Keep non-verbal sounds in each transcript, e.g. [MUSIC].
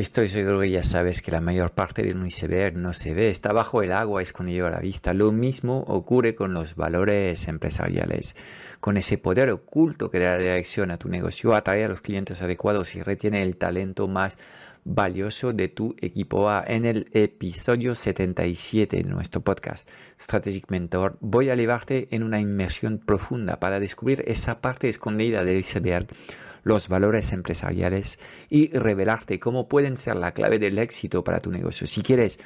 Estoy seguro que ya sabes que la mayor parte de un iceberg no se ve, está bajo el agua escondido a la vista. Lo mismo ocurre con los valores empresariales, con ese poder oculto que da dirección a tu negocio, atrae a los clientes adecuados y retiene el talento más valioso de tu equipo A. En el episodio 77 de nuestro podcast Strategic Mentor voy a llevarte en una inmersión profunda para descubrir esa parte escondida del iceberg los valores empresariales y revelarte cómo pueden ser la clave del éxito para tu negocio. Si quieres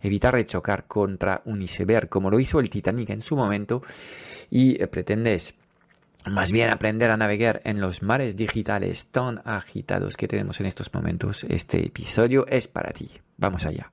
evitar de chocar contra un iceberg, como lo hizo el Titanic en su momento, y pretendes más bien aprender a navegar en los mares digitales tan agitados que tenemos en estos momentos, este episodio es para ti. Vamos allá.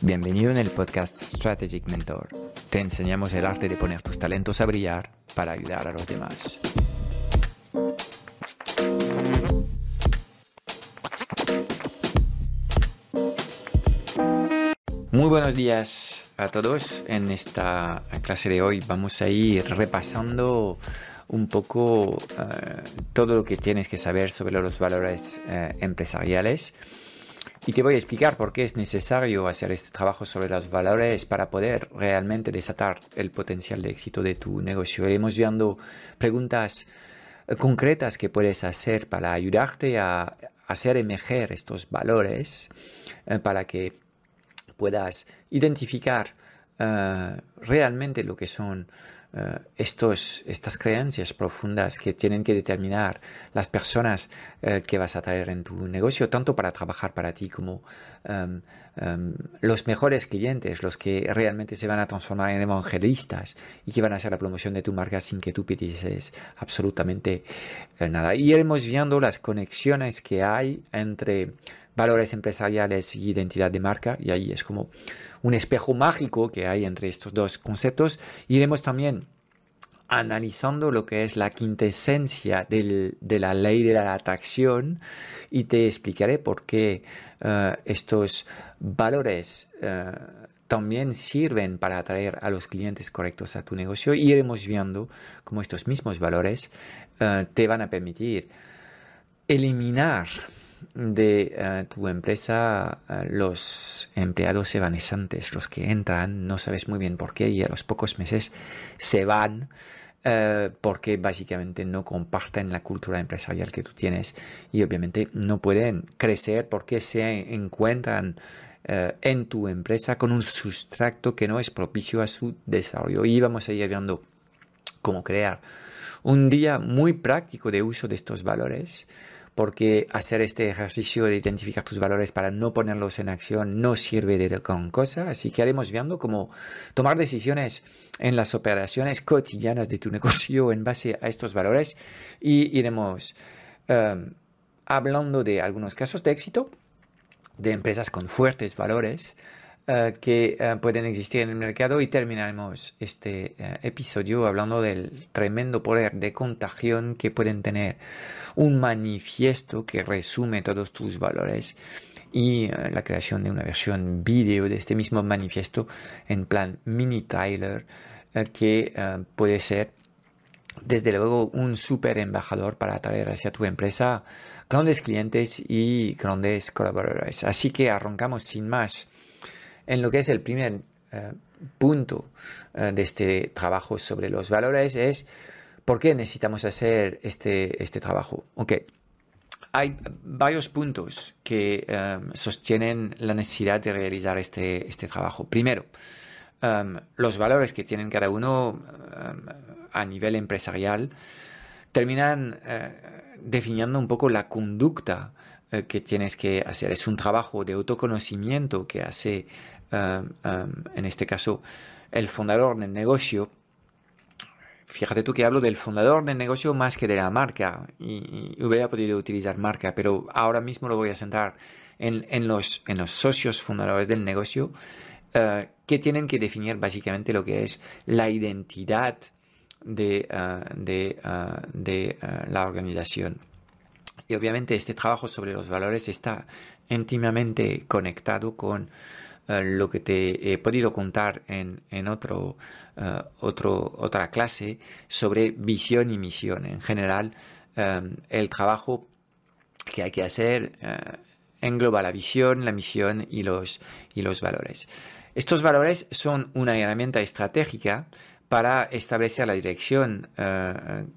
Bienvenido en el podcast Strategic Mentor. Te enseñamos el arte de poner tus talentos a brillar para ayudar a los demás. Muy buenos días a todos. En esta clase de hoy vamos a ir repasando un poco eh, todo lo que tienes que saber sobre los valores eh, empresariales y te voy a explicar por qué es necesario hacer este trabajo sobre los valores para poder realmente desatar el potencial de éxito de tu negocio. Iremos viendo preguntas eh, concretas que puedes hacer para ayudarte a hacer emerger estos valores eh, para que puedas identificar eh, realmente lo que son eh, estos, estas creencias profundas que tienen que determinar las personas eh, que vas a traer en tu negocio, tanto para trabajar para ti como em, em, los mejores clientes, los que realmente se van a transformar en evangelistas y que van a hacer la promoción de tu marca sin que tú pidises absolutamente eh, nada. Y iremos viendo las conexiones que hay entre valores empresariales y identidad de marca, y ahí es como un espejo mágico que hay entre estos dos conceptos. Iremos también analizando lo que es la quintesencia de la ley de la atracción y te explicaré por qué eh, estos valores eh, también sirven para atraer a los clientes correctos a tu negocio y iremos viendo cómo estos mismos valores eh, te van a permitir eliminar de eh, tu empresa eh, los empleados evanescentes, los que entran, no sabes muy bien por qué y a los pocos meses se van eh, porque básicamente no comparten la cultura empresarial que tú tienes y obviamente no pueden crecer porque se encuentran en tu empresa con un sustrato que no es propicio a su desarrollo. Y vamos a ir viendo cómo crear un día muy práctico de uso de estos valores porque hacer este ejercicio de identificar tus valores para no ponerlos en acción no sirve de gran cosa. Así que haremos viendo cómo tomar decisiones en las operaciones cotidianas de tu [LAUGHS] negocio en base a estos valores y iremos em, hablando de algunos casos de éxito de empresas con fuertes valores eh, que eh, pueden existir en el mercado. Y terminaremos este eh, episodio hablando del tremendo poder de contagión que pueden tener. Un manifiesto que resume todos tus valores. Y la creación de una versión vídeo de este mismo manifiesto en plan mini trailer que puede ser desde luego un super embajador para atraer hacia tu empresa grandes clientes y grandes colaboradores. Así que arrancamos sin más en lo que es el primer punto de este trabajo sobre los valores es ¿Por qué necesitamos hacer este, este trabajo? Ok, hay varios puntos que um, sostienen la necesidad de realizar este, este trabajo. Primero, um, los valores que tienen cada uno um, a nivel empresarial terminan uh, definiendo un poco la conducta que tienes que hacer. Es un trabajo de autoconocimiento que hace, en este caso, el fundador del negocio fíjate tú que hablo del fundador del negocio más que de la marca y, hubiera podido utilizar marca, pero ahora mismo lo voy a centrar en, los, en los socios fundadores del negocio eh, que tienen que definir básicamente lo que es la identidad de, eh, de, eh, de la organización. Y obviamente este trabajo sobre los valores está íntimamente conectado con eh, lo que te he podido contar en, otro, eh, otro, otra clase sobre visión y misión. En general, eh, el trabajo que hay que hacer engloba la visión, la misión y los, y los valores. Estos valores son una herramienta estratégica para establecer la dirección en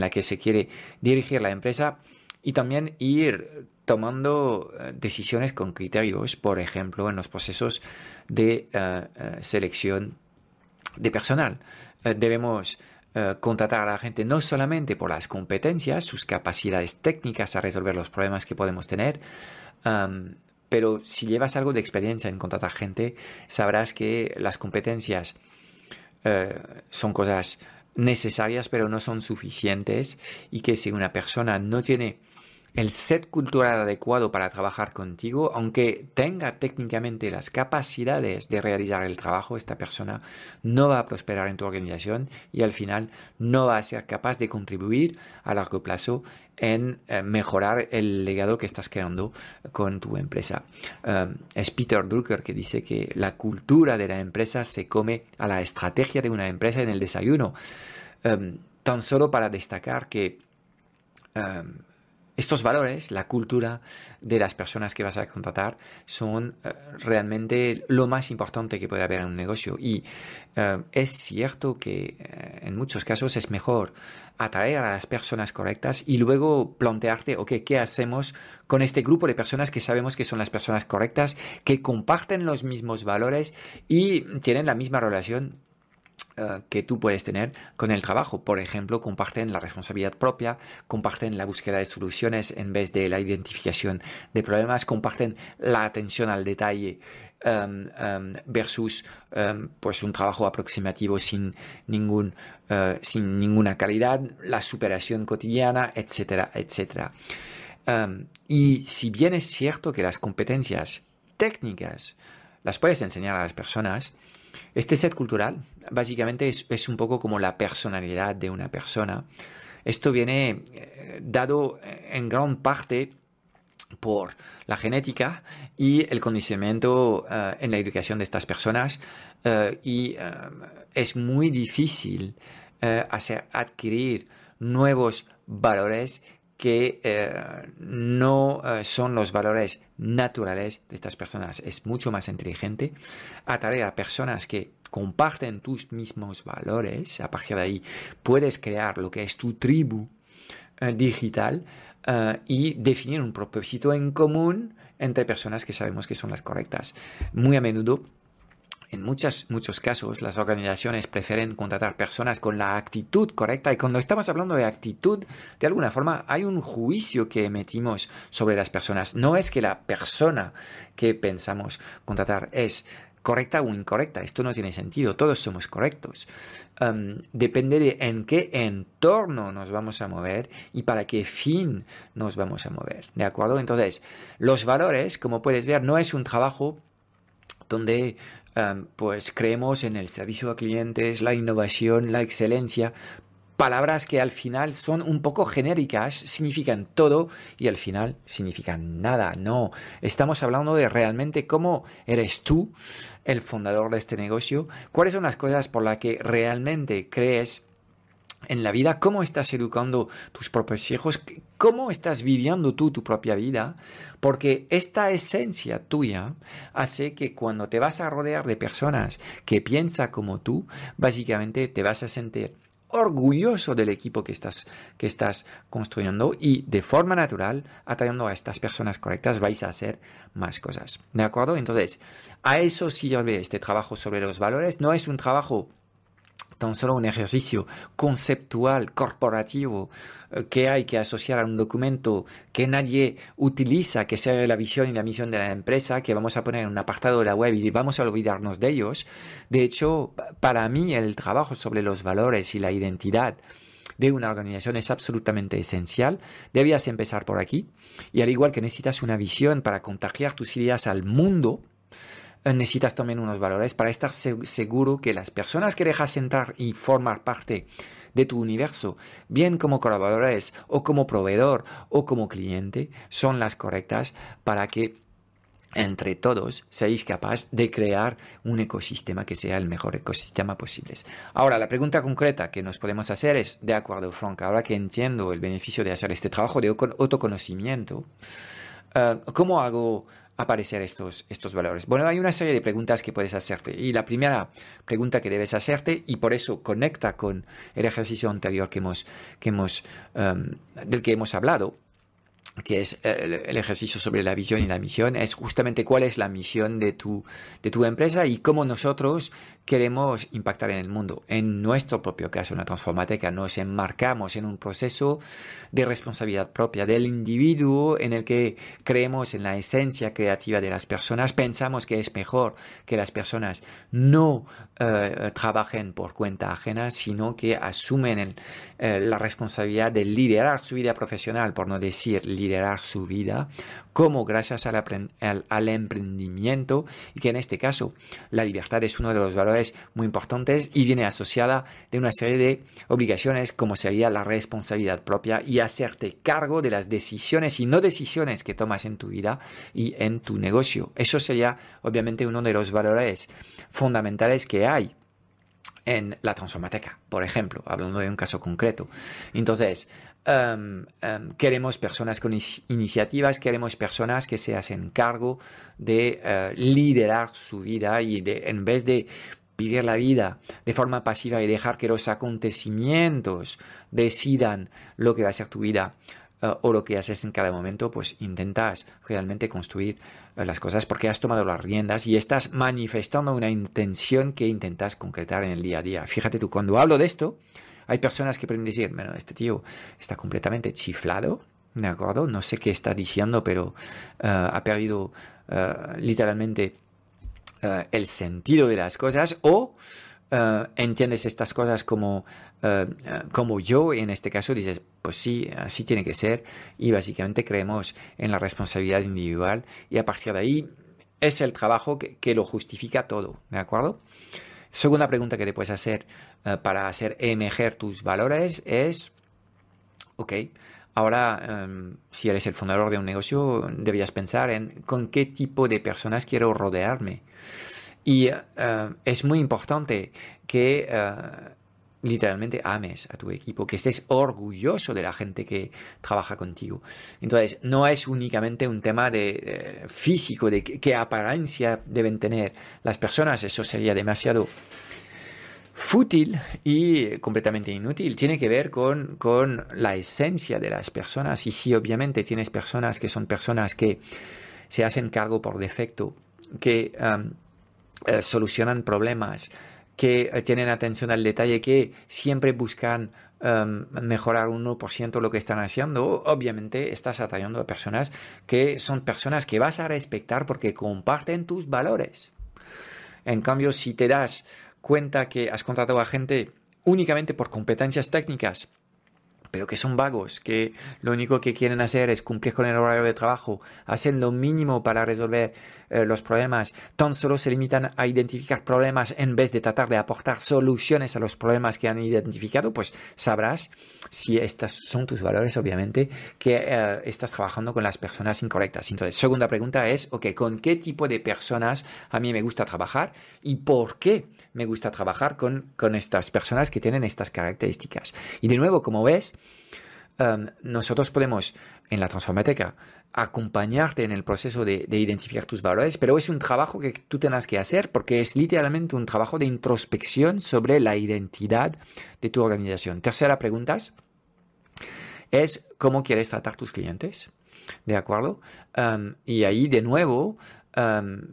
la que se quiere dirigir la empresa y también ir tomando eh, decisiones con criterios, por ejemplo, en los procesos de eh, eh, selección de personal. debemos contratar a la gente no solamente por las competencias, sus capacidades técnicas a resolver los problemas que podemos tener, pero si llevas algo de experiencia en contratar gente, sabrás que las competencias son cosas necesarias, pero no son suficientes y que si una persona no tiene el set cultural adecuado para trabajar contigo, aunque tenga técnicamente las capacidades de realizar el trabajo, esta persona no va a prosperar en tu organización y al final no va a ser capaz de contribuir a largo plazo en eh, mejorar el legado que estás creando con tu empresa. Eh, es Peter Drucker que dice que la cultura de la empresa se come a la estrategia de una empresa en el desayuno. Eh, tan solo para destacar que estos valores, la cultura de las personas que vas a contratar, son eh, realmente lo más importante que puede haber en un negocio. Y eh, es cierto que eh, en muchos casos es mejor atraer a las personas correctas y luego plantearte, ok, ¿qué hacemos con este grupo de personas que sabemos que son las personas correctas, que comparten los mismos valores y tienen la misma relación que tú puedes tener con el trabajo. Por ejemplo, comparten la responsabilidad propia, comparten la búsqueda de soluciones en vez de la identificación de problemas, comparten la atención al detalle em, em, versus em, pues un trabajo aproximativo sin, ningún, eh, sin ninguna calidad, la superación cotidiana, etcétera, etcétera. y si bien es cierto que las competencias técnicas las puedes enseñar a las personas, este set cultural básicamente es, un poco como la personalidad de una persona. Esto viene eh, dado en gran parte por la genética y el conocimiento eh, en la educación de estas personas eh, y es muy difícil hacer adquirir nuevos valores que no son los valores naturales de estas personas. Es mucho más inteligente atraer a personas que comparten tus mismos valores. A partir de ahí puedes crear lo que es tu tribu eh, digital eh, y definir un propósito en común entre personas que sabemos que son las correctas. Muy a menudo en muchos, muchos casos, las organizaciones prefieren contratar personas con la actitud correcta y cuando estamos hablando de actitud, de alguna forma hay un juicio que emitimos sobre las personas. No es que la persona que pensamos contratar es correcta o incorrecta. Esto no tiene sentido. Todos somos correctos. Um, depende de en qué entorno nos vamos a mover y para qué fin nos vamos a mover. ¿De acuerdo? Entonces, los valores, como puedes ver, no es un trabajo donde Pues creemos en el servicio a clientes, la innovación, la excelencia, palabras que al final son un poco genéricas, significan todo y al final significan nada. No, estamos hablando de realmente cómo eres tú el fundador de este negocio, cuáles son las cosas por las que realmente crees en la vida, cómo estás educando tus propios hijos, cómo estás viviendo tú tu propia vida, porque esta esencia tuya hace que cuando te vas a rodear de personas que piensan como tú, básicamente te vas a sentir orgulloso del equipo que estás, que estás construyendo y de forma natural, atrayendo a estas personas correctas, vais a hacer más cosas. ¿De acuerdo? Entonces, a eso sirve este trabajo sobre los valores. No es un trabajo tan solo un ejercicio conceptual, corporativo, eh, que hay que asociar a un documento que nadie utiliza, que sea la visión y la misión de la empresa, que vamos a poner en un apartado de la web y vamos a olvidarnos de ellos. De hecho, para mí el trabajo sobre los valores y la identidad de una organización es absolutamente esencial. Debías empezar por aquí. Y al igual que necesitas una visión para contagiar tus ideas al mundo, necesitas también unos valores para estar seguro que las personas que dejas entrar y formar parte de tu universo, bien como colaboradores o como proveedor o como cliente, son las correctas para que entre todos seáis capaz de crear un ecosistema que sea el mejor ecosistema posible. Ahora, la pregunta concreta que nos podemos hacer es, de acuerdo, Frank, ahora que entiendo el beneficio de hacer este trabajo de autoconocimiento, eh, ¿cómo hago aparecer estos, estos valores? Bueno, hay una serie de preguntas que puedes hacerte. Y la primera pregunta que debes hacerte, y por eso conecta con el ejercicio anterior que hemos, que hemos, em, del que hemos hablado, que es eh, el, ejercicio sobre la visión y la misión, es justamente cuál es la misión de tu, de tu empresa y cómo nosotros queremos impactar en el mundo. En nuestro propio caso, en la Transformateca, nos enmarcamos en un proceso de responsabilidad propia del individuo en el que creemos en la esencia creativa de las personas. Pensamos que es mejor que las personas no eh, trabajen por cuenta ajena, sino que asumen eh, la responsabilidad de liderar su vida profesional, por no decir liderar su vida, como gracias al, al emprendimiento y que en este caso la libertad es uno de los valores muy importantes y viene asociada de una serie de obligaciones como sería la responsabilidad propia y hacerte cargo de las decisiones y no decisiones que tomas en tu vida y en tu negocio. Eso sería obviamente uno de los valores fundamentales que hay en la transformateca, por ejemplo, hablando de un caso concreto. Entonces, em, em, queremos personas con iniciativas, queremos personas que se hacen cargo de eh, liderar su vida y de, en vez de vivir la vida de forma pasiva y dejar que los acontecimientos decidan lo que va a ser tu vida eh, o lo que haces en cada momento, pues intentas realmente construir eh, las cosas porque has tomado las riendas y estás manifestando una intención que intentas concretar en el día a día. Fíjate tú, cuando hablo de esto, hay personas que pueden decir, bueno, este tío está completamente chiflado, ¿de acuerdo? No sé qué está diciendo, pero eh, ha perdido literalmente eh, el sentido de las cosas o eh, entiendes estas cosas como, eh, como yo, y en este caso dices, pues sí, así tiene que ser, y básicamente creemos en la responsabilidad individual, y a partir de ahí es el trabajo que, lo justifica todo, ¿de acuerdo? Segunda pregunta que te puedes hacer para hacer emerger tus valores es, ok, ahora em, si eres el fundador de un negocio, deberías pensar en con qué tipo de personas quiero rodearme. Y eh, es muy importante que eh, literalmente ames a tu equipo, que estés orgulloso de la gente que trabaja contigo. Entonces, no es únicamente un tema de, físico, de qué apariencia deben tener las personas, eso sería demasiado fútil y completamente inútil. Tiene que ver con, con la esencia de las personas. Y si obviamente tienes personas que son personas que se hacen cargo por defecto, que eh, solucionan problemas, que eh, tienen atención al detalle, que siempre buscan mejorar un 1% lo que están haciendo, obviamente estás atrayendo a personas que son personas que vas a respetar porque comparten tus valores. En cambio, si te das cuenta que has contratado a gente únicamente por competencias técnicas, pero que son vagos, que lo único que quieren hacer es cumplir con el horario de trabajo, hacen lo mínimo para resolver eh, los problemas, tan solo se limitan a identificar problemas en vez de tratar de aportar soluciones a los problemas que han identificado, pues sabrás si estos son tus valores, obviamente, que eh, estás trabajando con las personas incorrectas. Entonces, segunda pregunta es, ok, ¿con qué tipo de personas a mí me gusta trabajar y por qué me gusta trabajar con, con estas personas que tienen estas características? Y de nuevo, como ves, Em, nosotros podemos en la Transformateca acompañarte en el proceso de, identificar tus valores, pero es un trabajo que tú tienes que hacer porque es literalmente un trabajo de introspección sobre la identidad de tu organización. Tercera pregunta es cómo quieres tratar tus clientes. ¿De acuerdo? Em, y ahí de nuevo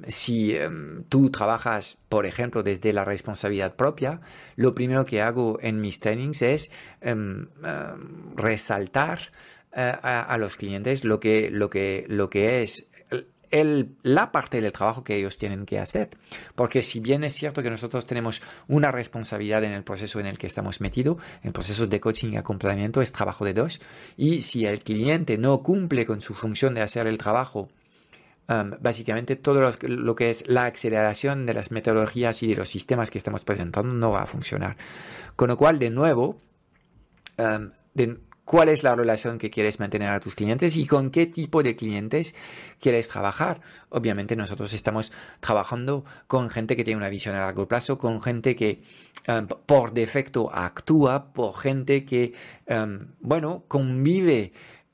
si em, tú trabajas, por ejemplo, desde la responsabilidad propia, lo primero que hago en mis trainings es em, resaltar eh, a, los clientes lo que, es la parte del trabajo que ellos tienen que hacer. Porque si bien es cierto que nosotros tenemos una responsabilidad en el proceso en el que estamos metidos, el proceso de coaching y acompañamiento es trabajo de dos, y si el cliente no cumple con su función de hacer el trabajo, um, básicamente todo lo, que es la aceleración de las metodologías y de los sistemas que estamos presentando no va a funcionar. Con lo cual, de nuevo, cuál es la relación que quieres mantener a tus clientes y con qué tipo de clientes quieres trabajar. Obviamente nosotros estamos trabajando con gente que tiene una visión a largo plazo, con gente que por defecto actúa, por gente que, bueno, convive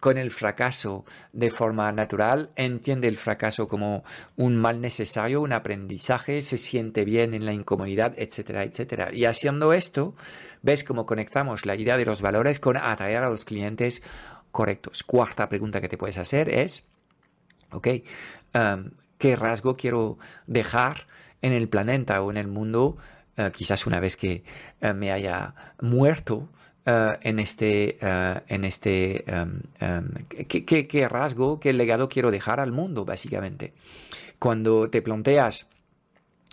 con el fracaso de forma natural, entiende el fracaso como un mal necesario, un aprendizaje, se siente bien en la incomodidad, etcétera, etcétera. Y haciendo esto, ves cómo conectamos la idea de los valores con atraer a los clientes correctos. Cuarta pregunta que te puedes hacer es, ok, um, ¿qué rasgo quiero dejar en el planeta o en el mundo? Uh, quizás una vez que uh, me haya muerto, uh, en este, en este um, um, ¿qué, rasgo, qué legado quiero dejar al mundo, básicamente. Cuando te planteas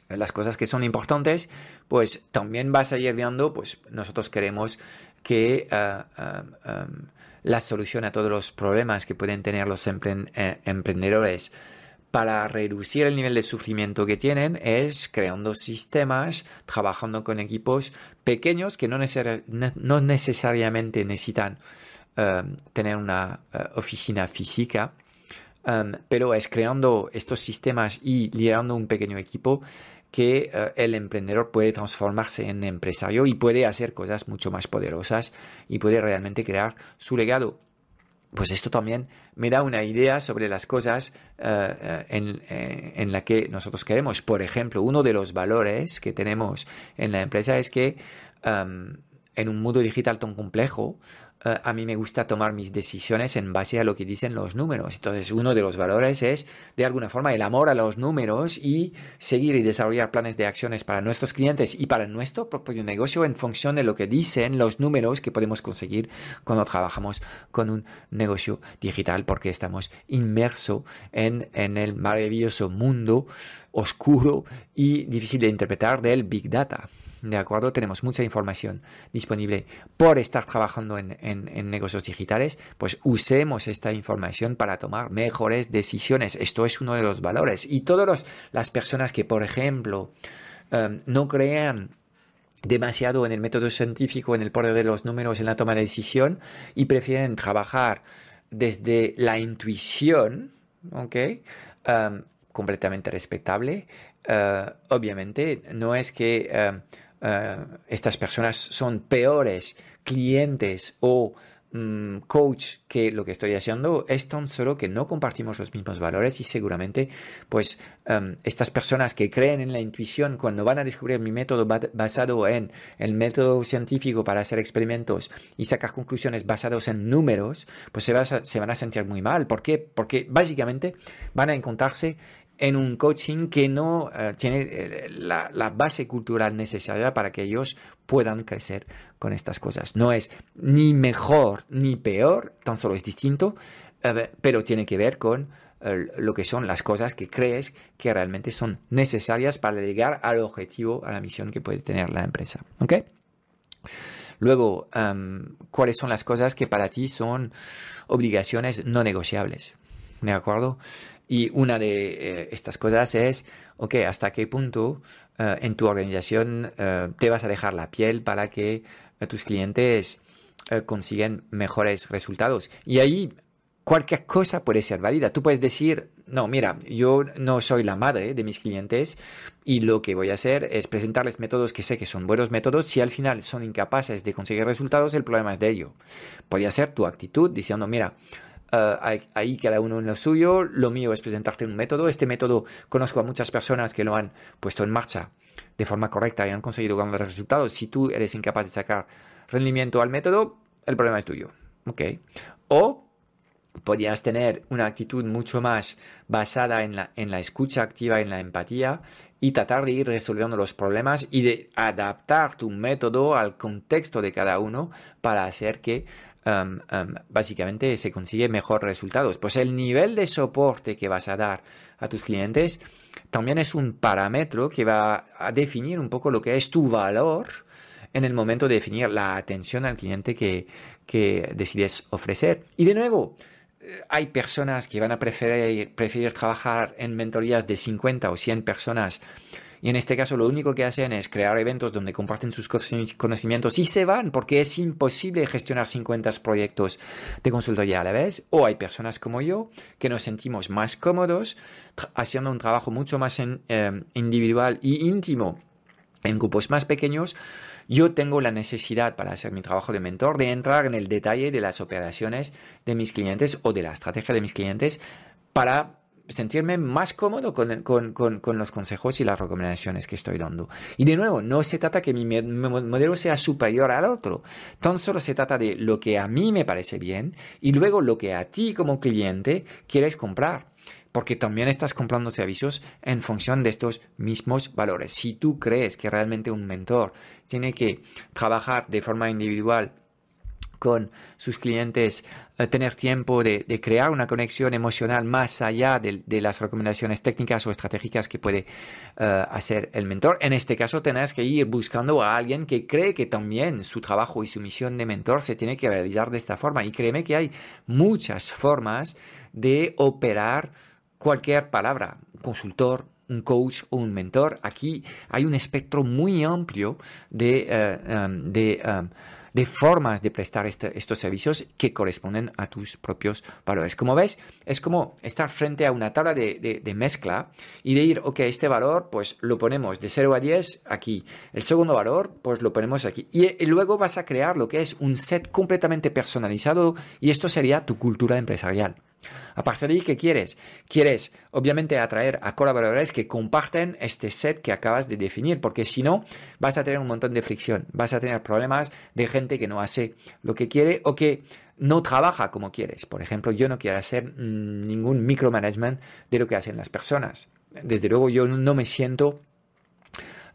las cosas que son importantes, pues también vas a ir viendo, pues nosotros queremos que uh, uh, um, la solución a todos los problemas que pueden tener los eh, emprendedores para reducir el nivel de sufrimiento que tienen es creando sistemas, trabajando con equipos pequeños que no, necesariamente necesitan um, tener una uh, oficina física, um, pero es creando estos sistemas y liderando un pequeño equipo que eh, el emprendedor puede transformarse en empresario y puede hacer cosas mucho más poderosas y puede realmente crear su legado. Pues esto también me da una idea sobre las cosas eh, eh, en, la que nosotros queremos. Por ejemplo, uno de los valores que tenemos en la empresa es que em, en un mundo digital tan complejo, eh, a mí me gusta tomar mis decisiones en base a lo que dicen los números. Entonces, uno de los valores es, de alguna forma, el amor a los números y seguir y desarrollar planes de acciones para nuestros clientes y para nuestro propio negocio en función de lo que dicen los números que podemos conseguir cuando trabajamos con un negocio digital, porque estamos inmersos en, en el maravilloso mundo oscuro y difícil de interpretar del Big Data. ¿De acuerdo? Tenemos mucha información disponible por estar trabajando en, negocios digitales. Pues usemos esta información para tomar mejores decisiones. Esto es uno de los valores. Y todas las personas que, por ejemplo, em, no crean demasiado en el método científico, en el poder de los números, en la toma de decisión y prefieren trabajar desde la intuición, ¿ok? Em, completamente respetable. Eh, obviamente, no es que em, eh, estas personas son peores clientes o mm, coach que lo que estoy haciendo es tan solo que no compartimos los mismos valores y seguramente pues em, estas personas que creen en la intuición cuando van a descubrir mi método basado en el método científico para hacer experimentos y sacar conclusiones basados en números pues se, se van a sentir muy mal ¿por qué? porque básicamente van a encontrarse en un coaching que no eh, tiene eh, la, base cultural necesaria para que ellos puedan crecer con estas cosas. No es ni mejor ni peor, tan solo es distinto, eh, pero tiene que ver con lo que son las cosas que crees que realmente son necesarias para llegar al objetivo, a la misión que puede tener la empresa. Luego, em, ¿cuáles son las cosas que para ti son obligaciones no negociables? ¿De acuerdo? Y una de eh, estas cosas es, ok, ¿hasta qué punto eh, en tu organización eh, te vas a dejar la piel para que tus clientes consigan mejores resultados? Y ahí cualquier cosa puede ser válida. Tú puedes decir, no, mira, yo no soy la madre de mis clientes y lo que voy a hacer es presentarles métodos que sé que son buenos métodos. Si al final son incapaces de conseguir resultados, el problema es de ello. Podría ser tu actitud diciendo, mira, eh, ahí cada uno en lo suyo. Lo mío es presentarte un método. Este método conozco a muchas personas que lo han puesto en marcha de forma correcta y han conseguido grandes resultados. Si tú eres incapaz de sacar rendimiento al método, el problema es tuyo. O podías tener una actitud mucho más basada en la, en la escucha activa, en la empatía y tratar de ir resolviendo los problemas y de adaptar tu método al contexto de cada uno para hacer que básicamente se consigue mejores resultados. Pues el nivel de soporte que vas a dar a tus clientes también es un parámetro que va a definir un poco lo que es tu valor en el momento de definir la atención al cliente que, que decides ofrecer. Y de nuevo, hay personas que van a preferir, preferir trabajar en mentorías de 50 o 100 personas y en este caso lo único que hacen es crear eventos donde comparten sus conocimientos y se van porque es imposible gestionar 50 proyectos de consultoría a la vez. O hay personas como yo que nos sentimos más cómodos haciendo un trabajo mucho más eh, individual y íntimo en grupos más pequeños yo tengo la necesidad para hacer mi trabajo de mentor de entrar en el detalle de las operaciones de mis clientes o de la estrategia de mis clientes para sentirme más cómodo con, con, los consejos y las recomendaciones que estoy dando. Y de nuevo, no se trata que mi modelo sea superior al otro, tan solo se trata de lo que a mí me parece bien y luego lo que a ti como cliente quieres comprar porque también estás comprando servicios en función de estos mismos valores. Si tú crees que realmente un mentor tiene que trabajar de forma individual con sus clientes, eh, tener tiempo de, crear una conexión emocional más allá de, las recomendaciones técnicas o estratégicas que puede eh, hacer el mentor. En este caso, tenés que ir buscando a alguien que cree que también su trabajo y su misión de mentor se tiene que realizar de esta forma. Y créeme que hay muchas formas de operar cualquier palabra, consultor, un coach o un mentor. Aquí hay un espectro muy amplio de, eh, em, em, de, formas de prestar este, estos servicios que corresponden a tus propios valores. Como ves, es como estar frente a una tabla de, mezcla y de ir, ok, este valor pues lo ponemos de 0 a 10 aquí, el segundo valor pues lo ponemos aquí y luego vas a crear lo que es un set completamente personalizado y esto sería tu cultura empresarial. A partir de ahí, ¿qué quieres? Quieres, obviamente, atraer a colaboradores que comparten este set que acabas de definir, porque si no, vas a tener un montón de fricción, vas a tener problemas de gente que no hace lo que quiere o que no trabaja como quieres. Por ejemplo, yo no quiero hacer mm, ningún micromanagement de lo que hacen las personas. Desde luego, yo no me siento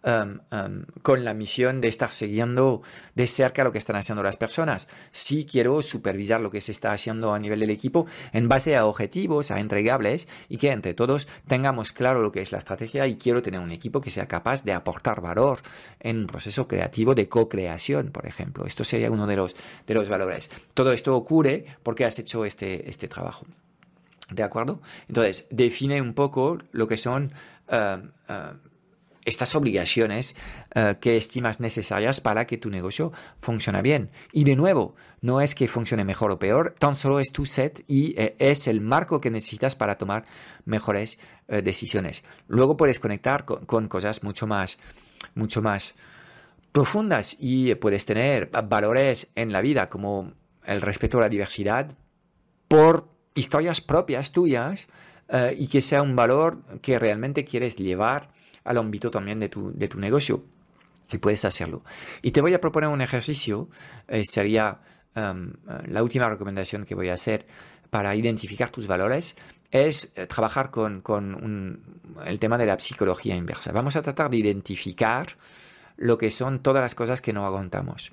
Um, um, con la misión de estar siguiendo de cerca lo que están haciendo las personas. Sí quiero supervisar lo que se está haciendo a nivel del equipo en base a objetivos, a entregables y que entre todos tengamos claro lo que es la estrategia y quiero tener un equipo que sea capaz de aportar valor en un proceso creativo de co-creación, por ejemplo. Esto sería uno de los, de los valores. Todo esto ocurre porque has hecho este, este trabajo. ¿De acuerdo? Entonces, define un poco lo que son uh, estas obligaciones eh, que estimas necesarias para que tu negocio funcione bien. Y de nuevo, no es que funcione mejor o peor, tan solo es tu set y eh, es el marco que necesitas para tomar mejores eh, decisiones. Luego puedes conectar con, cosas mucho más, mucho más profundas y puedes tener valores en la vida como el respeto a la diversidad por historias propias tuyas y que sea un valor que realmente quieres llevar al ámbito también de tu, de tu negocio. Y puedes hacerlo. Y te voy a proponer un ejercicio, eh, sería um, la última recomendación que voy a hacer para identificar tus valores, es eh, trabajar con, con el tema de la psicología inversa. Vamos a tratar de identificar lo que son todas las cosas que no aguantamos.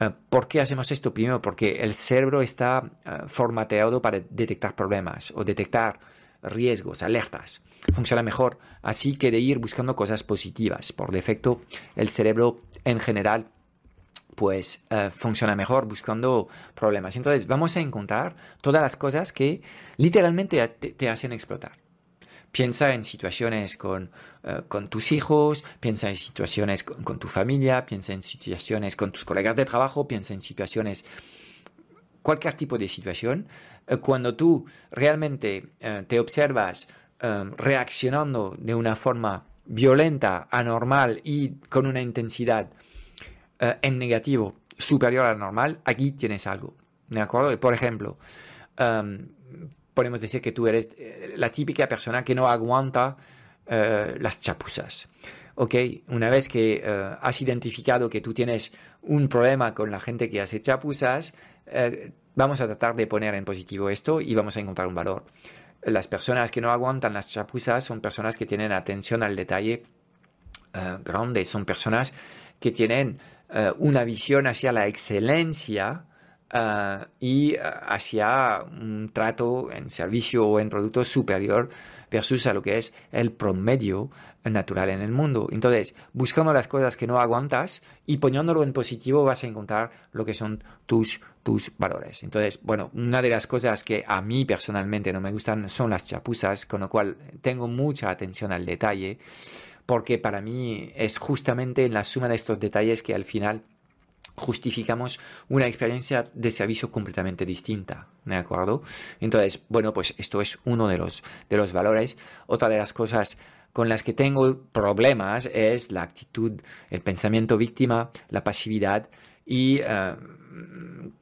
Eh, ¿Por qué hacemos esto? Primero, porque el cerebro está formateado para detectar problemas o detectar riesgos, alertas. Funciona mejor así que de ir buscando cosas positivas. Por defecto, el cerebro en general pues eh, funciona mejor buscando problemas. Entonces vamos a encontrar todas las cosas que literalmente te, hacen explotar. Piensa en situaciones con, eh, con, tus hijos, piensa en situaciones con, tu familia, piensa en situaciones con tus colegas de trabajo, piensa en situaciones, cualquier tipo de situación. Eh, cuando tú realmente te observas Em, reaccionando de una forma violenta, anormal y con una intensidad eh, en negativo superior a la normal, aquí tienes algo. ¿De acuerdo? Por ejemplo, em, podemos decir que tú eres eh, la típica persona que no aguanta eh, las chapuzas. ¿ok? Una vez que has identificado que tú tienes un problema con la gente que hace chapuzas, vamos a tratar de poner en positivo esto y vamos a encontrar un valor. Las personas que no aguantan las chapuzas son personas que tienen atención al detalle uh, grande, son personas que tienen uh, una visión hacia la excelencia uh, y hacia un trato en servicio o en producto superior versus a lo que es el promedio natural en el mundo. Entonces, buscando las cosas que no aguantas y poniéndolo en positivo vas a encontrar lo que son tus, tus valores. Entonces, bueno, una de las cosas que a mí personalmente no me gustan son las chapuzas, con lo cual tengo mucha atención al detalle, porque para mí es justamente en la suma de estos detalles que al final justificamos una experiencia de servicio completamente distinta, ¿de acuerdo? Entonces, bueno, pues esto es uno de los, de los valores. Otra de las cosas con las que tengo problemas es la actitud, el pensamiento víctima, la pasividad y eh,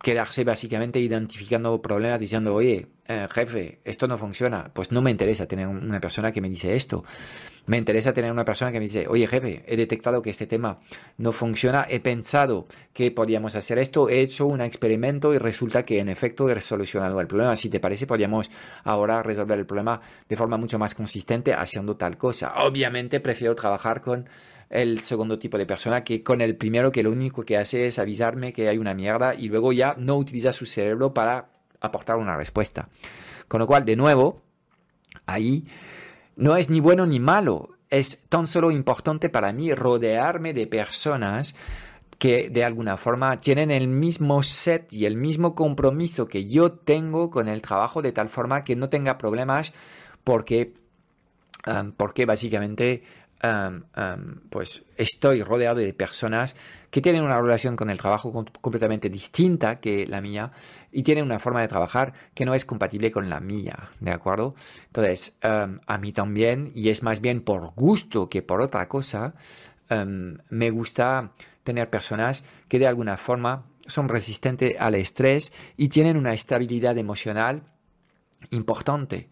quedarse básicamente identificando problemas diciendo, oye, eh, jefe, esto no funciona. Pues no me interesa tener una persona que me dice esto. Me interesa tener una persona que me dice, oye, jefe, he detectado que este tema no funciona, he pensado que podíamos hacer esto, he hecho un experimento y resulta que en efecto he solucionado el problema. Si te parece, podríamos ahora resolver el problema de forma mucho más consistente haciendo tal cosa. Obviamente prefiero trabajar con el segundo tipo de persona que con el primero que lo único que hace es avisarme que hay una mierda y luego ya no utiliza su cerebro para aportar una respuesta. Con lo cual, de nuevo, ahí no es ni bueno ni malo, es tan solo importante para mí rodearme de personas que de alguna forma tienen el mismo set y el mismo compromiso que yo tengo con el trabajo de tal forma que no tenga problemas porque, um, porque básicamente pues estoy rodeado de personas que tienen una relación con el trabajo completamente distinta que la mía y tienen una forma de trabajar que no es compatible con la mía, ¿de acuerdo? Entonces, a mí también, y es más bien por gusto que por otra cosa, me gusta tener personas que de alguna forma son resistentes al estrés y tienen una estabilidad emocional importante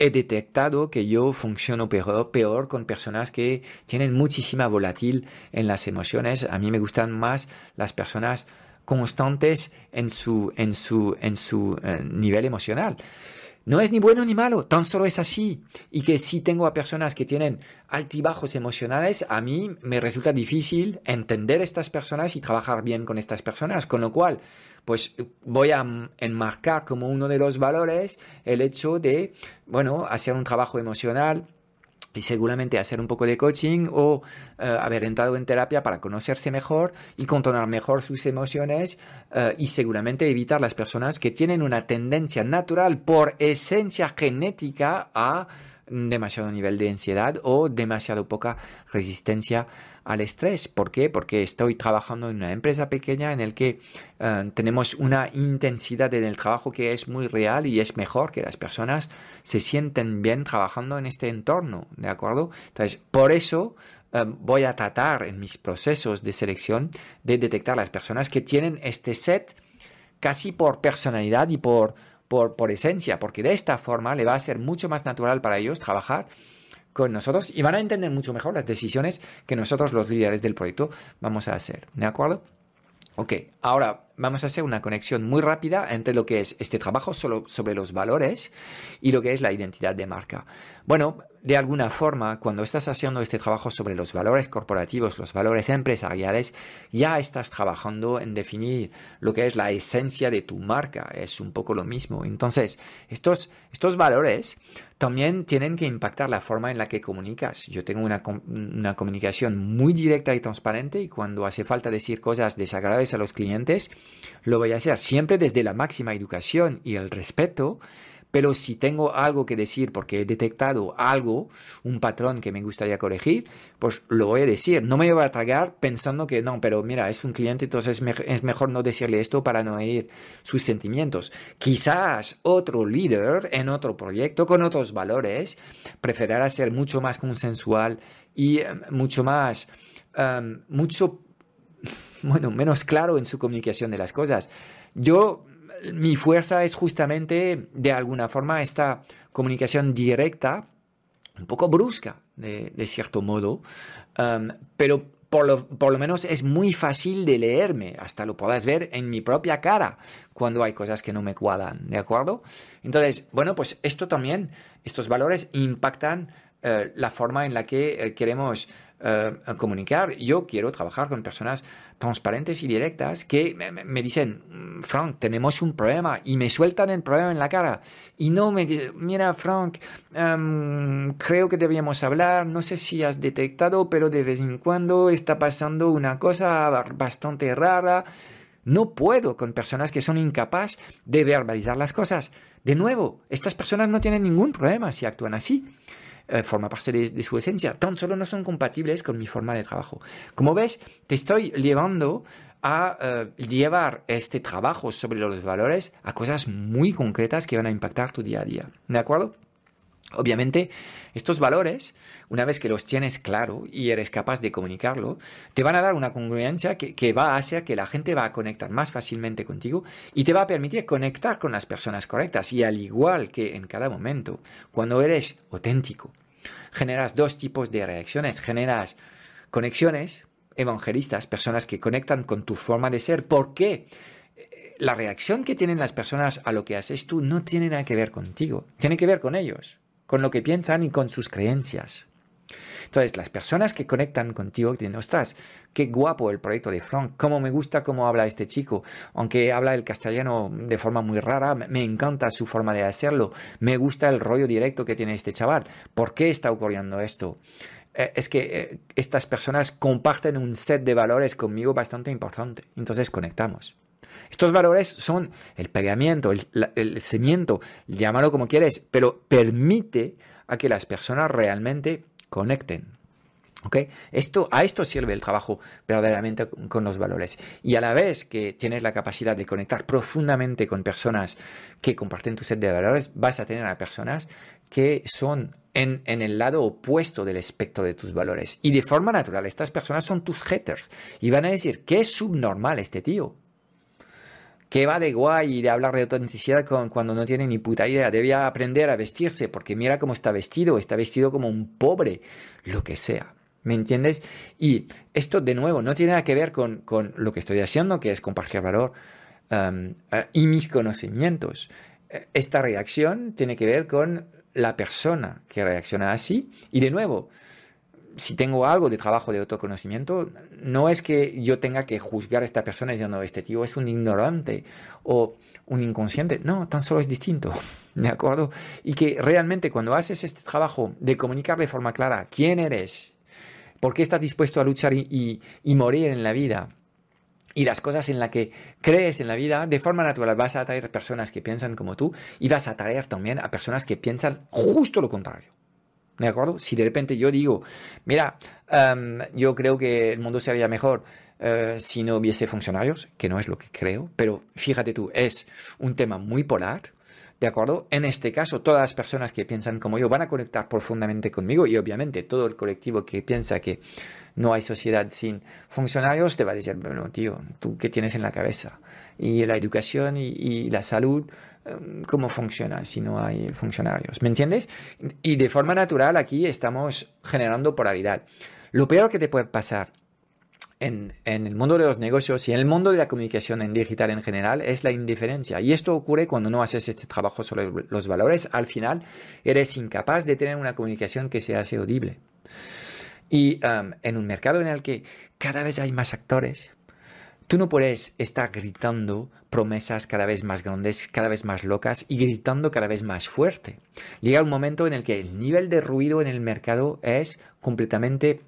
he detectado que yo funciono peor, con personas que tienen muchísima volatil en las emociones. A mí me gustan más las personas constantes en su, en su, en su eh, nivel emocional. No es ni bueno ni malo, tan solo es así. Y que si tengo a personas que tienen altibajos emocionales, a mí me resulta difícil entender estas personas y trabajar bien con estas personas. Con lo cual, pues voy a enmarcar como uno de los valores el hecho de, bueno, hacer un trabajo emocional y seguramente hacer un poco de coaching o eh, haber entrado en terapia para conocerse mejor y controlar mejor sus emociones eh, y seguramente evitar las personas que tienen una tendencia natural por esencia genética a demasiado nivel de ansiedad o demasiado poca resistencia al estrés. ¿Por qué? Porque estoy trabajando en una empresa pequeña en la que eh, tenemos una intensidad en el trabajo que es muy real y es mejor que las personas se sienten bien trabajando en este entorno, ¿de acuerdo? Entonces, por eso eh, voy a tratar en mis procesos de selección de detectar las personas que tienen este set casi por personalidad y por, por, por esencia, porque de esta forma le va a ser mucho más natural para ellos trabajar con nosotros y van a entender mucho mejor las decisiones que nosotros los líderes del proyecto vamos a hacer. ¿De acuerdo? Ok, ahora vamos a hacer una conexión muy rápida entre lo que es este trabajo solo sobre los valores y lo que es la identidad de marca. Bueno, de alguna forma, cuando estás haciendo este trabajo sobre los valores corporativos, los valores empresariales, ya estás trabajando en definir lo que es la esencia de tu marca. Es un poco lo mismo. Entonces, estos, estos valores también tienen que impactar la forma en la que comunicas. Yo tengo una, una comunicación muy directa y transparente y cuando hace falta decir cosas desagradables a los clientes, lo voy a hacer siempre desde la máxima educación y el respeto pero si tengo algo que decir porque he detectado algo, un patrón que me gustaría corregir, pues lo voy a decir. No me voy a tragar pensando que no, pero mira, es un cliente, entonces es mejor no decirle esto para no herir sus sentimientos. Quizás otro líder en otro proyecto con otros valores preferirá ser mucho más consensual y eh, mucho más, um, mucho, [LAUGHS] bueno, menos claro en su comunicación de las cosas. Yo mi fuerza es justamente, de alguna forma, esta comunicación directa, un poco brusca, de, cierto modo, pero por lo, por lo, menos es muy fácil de leerme, hasta lo podrás ver en mi propia cara cuando hay cosas que no me cuadran, ¿de acuerdo? Entonces, bueno, pues esto también, estos valores impactan eh, la forma en la que eh, queremos eh, comunicar. Yo quiero trabajar con personas transparentes y directas que me, dicen, mm, Frank, tenemos un problema y me sueltan el problema en la cara. Y no me dicen, mira, Frank, em, creo que debíamos hablar, no sé si has detectado, pero de vez en cuando está pasando una cosa bastante rara. No puedo con personas que son incapaces de verbalizar las cosas. De nuevo, estas personas no tienen ningún problema si actúan así. Eh, forma parte de, su esencia, tan solo no son compatibles con mi forma de trabajo. Como ves, te estoy llevando a eh, llevar este trabajo sobre los valores a cosas muy concretas que van a impactar tu día a día. ¿De acuerdo? Obviamente, estos valores, una vez que los tienes claro y eres capaz de comunicarlo, te van a dar una congruencia que, que, va a hacer que la gente va a conectar más fácilmente contigo y te va a permitir conectar con las personas correctas. Y al igual que en cada momento, cuando eres auténtico, generas dos tipos de reacciones. Generas conexiones evangelistas, personas que conectan con tu forma de ser. ¿Por qué? Eh, la reacción que tienen las personas a lo que haces tú no tiene nada que ver contigo, tiene que ver con ellos, con lo que piensan y con sus creencias. Entonces, las personas que conectan contigo dicen, ostras, qué guapo el proyecto de Frank, cómo me gusta cómo habla este chico, aunque habla el castellano de forma muy rara, me encanta su forma de hacerlo, me gusta el rollo directo que tiene este chaval, ¿por qué está ocurriendo esto? Eh, es que eh, estas personas comparten un set de valores conmigo bastante importante, entonces conectamos. Estos valores son el pegamiento, el, el cimiento, llámalo como quieres, pero permite a que las personas realmente conecten. ¿Okay? Esto, a esto sirve el trabajo verdaderamente con los valores. Y a la vez que tienes la capacidad de conectar profundamente con personas que comparten tu set de valores, vas a tener a personas que son en, el lado opuesto del espectro de tus valores. Y de forma natural, estas personas son tus haters. Y van a decir, ¿qué es subnormal este tío? Que va de guay de hablar de autenticidad cuando no tiene ni puta idea. Debía aprender a vestirse porque mira cómo está vestido, está vestido como un pobre, lo que sea. ¿Me entiendes? Y esto de nuevo no tiene nada que ver con, lo que estoy haciendo, que es compartir valor y mis conocimientos. Esta reacción tiene que ver con la persona que reacciona así. Y de nuevo, si tengo algo de trabajo de autoconocimiento, no es que yo tenga que juzgar a esta persona diciendo, este tío es un ignorante o un inconsciente. No, tan solo es distinto, [LAUGHS] ¿de acuerdo? Y que realmente cuando haces este trabajo de comunicar de forma clara quién eres, por qué estás dispuesto a luchar y, morir en la vida, y las cosas en las que crees en la vida, de forma natural vas a atraer personas que piensan como tú y vas a atraer también a personas que piensan justo lo contrario. ¿De acuerdo? Si de repente yo digo, mira, em, yo creo que el mundo sería mejor eh, si no hubiese funcionarios, que no es lo que creo, pero fíjate tú, es un tema muy polar. ¿De acuerdo? En este caso, todas las personas que piensan como yo van a conectar profundamente conmigo y obviamente todo el colectivo que piensa que no hay sociedad sin funcionarios te va a decir, bueno, tío, ¿tú qué tienes en la cabeza? Y la educación y la salud cómo funciona si no hay funcionarios. ¿Me entiendes? Y de forma natural aquí estamos generando polaridad. Lo peor que te puede pasar en, en, el mundo de los negocios y en el mundo de la comunicación en digital en general es la indiferencia. Y esto ocurre cuando no haces este trabajo sobre los valores. Al final eres incapaz de tener una comunicación que sea audible. Y em, en un mercado en el que cada vez hay más actores, Tú no puedes estar gritando promesas cada vez más grandes, cada vez más locas y gritando cada vez más fuerte. Llega un momento en el que el nivel de ruido en el mercado es completamente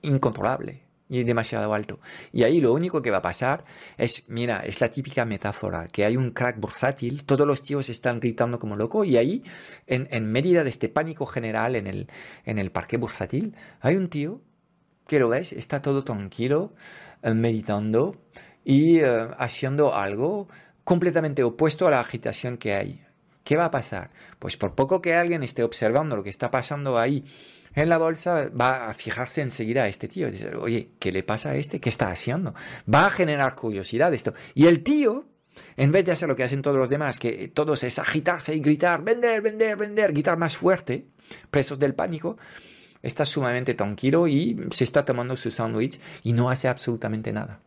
incontrolable y demasiado alto. Y ahí lo único que va a pasar es, mira, es la típica metáfora, que hay un crack bursátil, todos los tíos están gritando como loco y ahí, en, en medida de este pánico general en el, en el parque bursátil, hay un tío que lo ves, está todo tranquilo, eh, meditando y eh, haciendo algo completamente opuesto a la agitación que hay. ¿Qué va a pasar? Pues por poco que alguien esté observando lo que está pasando ahí en la bolsa, va a fijarse enseguida a este tío y decir, oye, ¿qué le pasa a este? ¿Qué está haciendo? Va a generar curiosidad esto. Y el tío, en vez de hacer lo que hacen todos los demás, que todos es agitarse y gritar, vender, vender, vender, gritar más fuerte, presos del pánico, está sumamente tranquilo y se está tomando su sándwich y no hace absolutamente nada.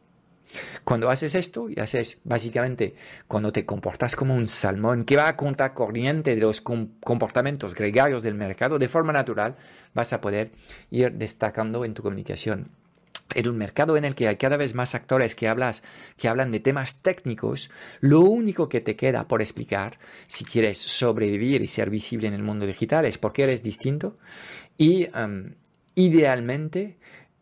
Cuando haces esto y haces básicamente cuando te comportas como un salmón que va a contracorriente de los comportamientos gregarios del mercado de forma natural, vas a poder ir destacando en tu comunicación. En un mercado en el que hay cada vez más actores que, hablas, que hablan de temas técnicos, lo único que te queda por explicar si quieres sobrevivir y ser visible en el mundo digital es por qué eres distinto y um, idealmente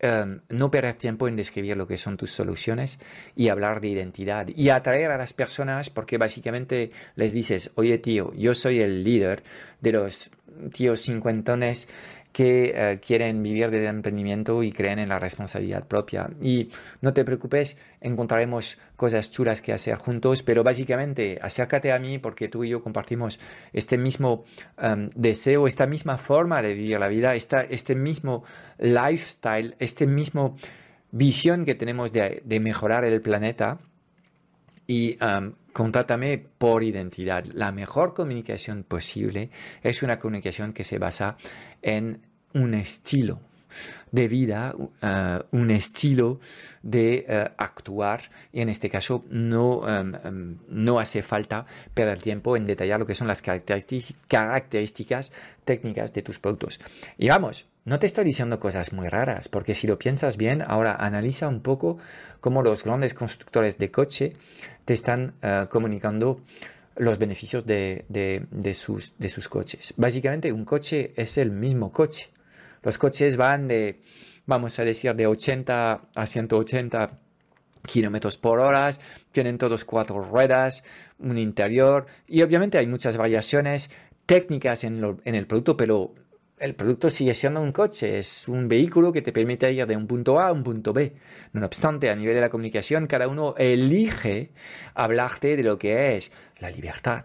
Em, no perder tiempo en describir lo que son tus soluciones y hablar de identidad y atraer a las personas porque básicamente les dices, oye tío, yo soy el líder de los tíos cincuentones que eh, quieren vivir del emprendimiento y creen en la responsabilidad propia. Y no te preocupes, encontraremos cosas chulas que hacer juntos, pero básicamente acércate a mí porque tú y yo compartimos este mismo em, deseo, esta misma forma de vivir la vida, esta, este mismo lifestyle, este mismo visión que tenemos de, mejorar el planeta. Y um, por identidad. La mejor comunicación posible es una comunicación que se basa en un estilo de vida, uh, un estilo de uh, actuar y en este caso no, um, um, no hace falta perder tiempo en detallar lo que son las características técnicas de tus productos. Y vamos, no te estoy diciendo cosas muy raras, porque si lo piensas bien, ahora analiza un poco cómo los grandes constructores de coche te están uh, comunicando los beneficios de, de, sus, de sus coches. Básicamente un coche es el mismo coche. Los coches van de, vamos a decir, de 80 a 180 kilómetros por hora, tienen todos cuatro ruedas, un interior y obviamente hay muchas variaciones técnicas en, lo, en el producto, pero el producto sigue siendo un coche, es un vehículo que te permite ir de un punto A a un punto B. No obstante, a nivel de la comunicación, cada uno elige hablarte de lo que es la libertad,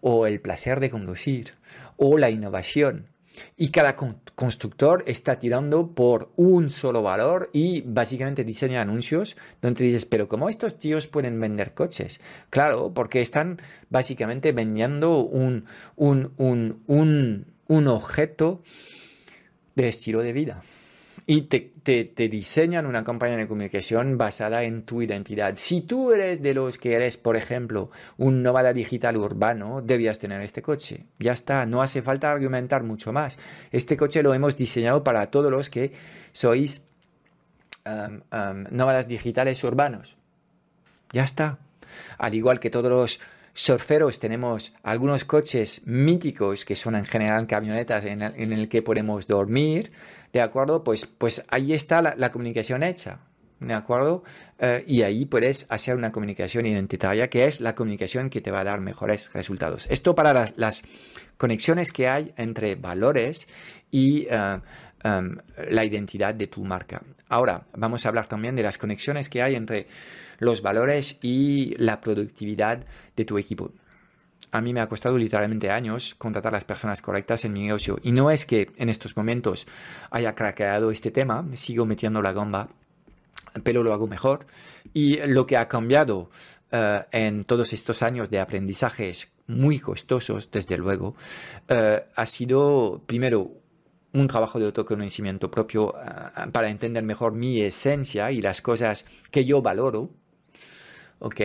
o el placer de conducir, o la innovación. Y cada constructor está tirando por un solo valor y básicamente diseña anuncios donde dices, pero ¿cómo estos tíos pueden vender coches? Claro, porque están básicamente vendiendo un, un, un, un un objeto de estilo de vida. Y te, te, diseñan una campaña de comunicación basada en tu identidad. Si tú eres de los que eres, por ejemplo, un nómada digital urbano, debías tener este coche. Ya está, no hace falta argumentar mucho más. Este coche lo hemos diseñado para todos los que sois um, nómadas digitales urbanos. Ya está. Al igual que todos los surferos tenemos algunos coches míticos que son en general camionetas en el, que podemos dormir, ¿de acuerdo? Pues, pues ahí está la, comunicación hecha, ¿de acuerdo? Eh, y ahí puedes hacer una comunicación identitaria que es la comunicación que te va a dar mejores resultados. Esto para las, conexiones que hay entre valores y eh, em, la identidad de tu marca. Ahora, vamos a hablar también de las conexiones que hay entre los valores y la productividad de tu equipo. A mí me ha costado literalmente años contratar a las personas correctas en mi negocio. Y no es que en estos momentos haya craqueado este tema, sigo metiendo la gamba, pero lo hago mejor. Y lo que ha cambiado eh, en todos estos años de aprendizajes muy costosos, desde luego, eh, ha sido primero un trabajo de autoconocimiento propio eh, para entender mejor mi esencia y las cosas que yo valoro ¿ok?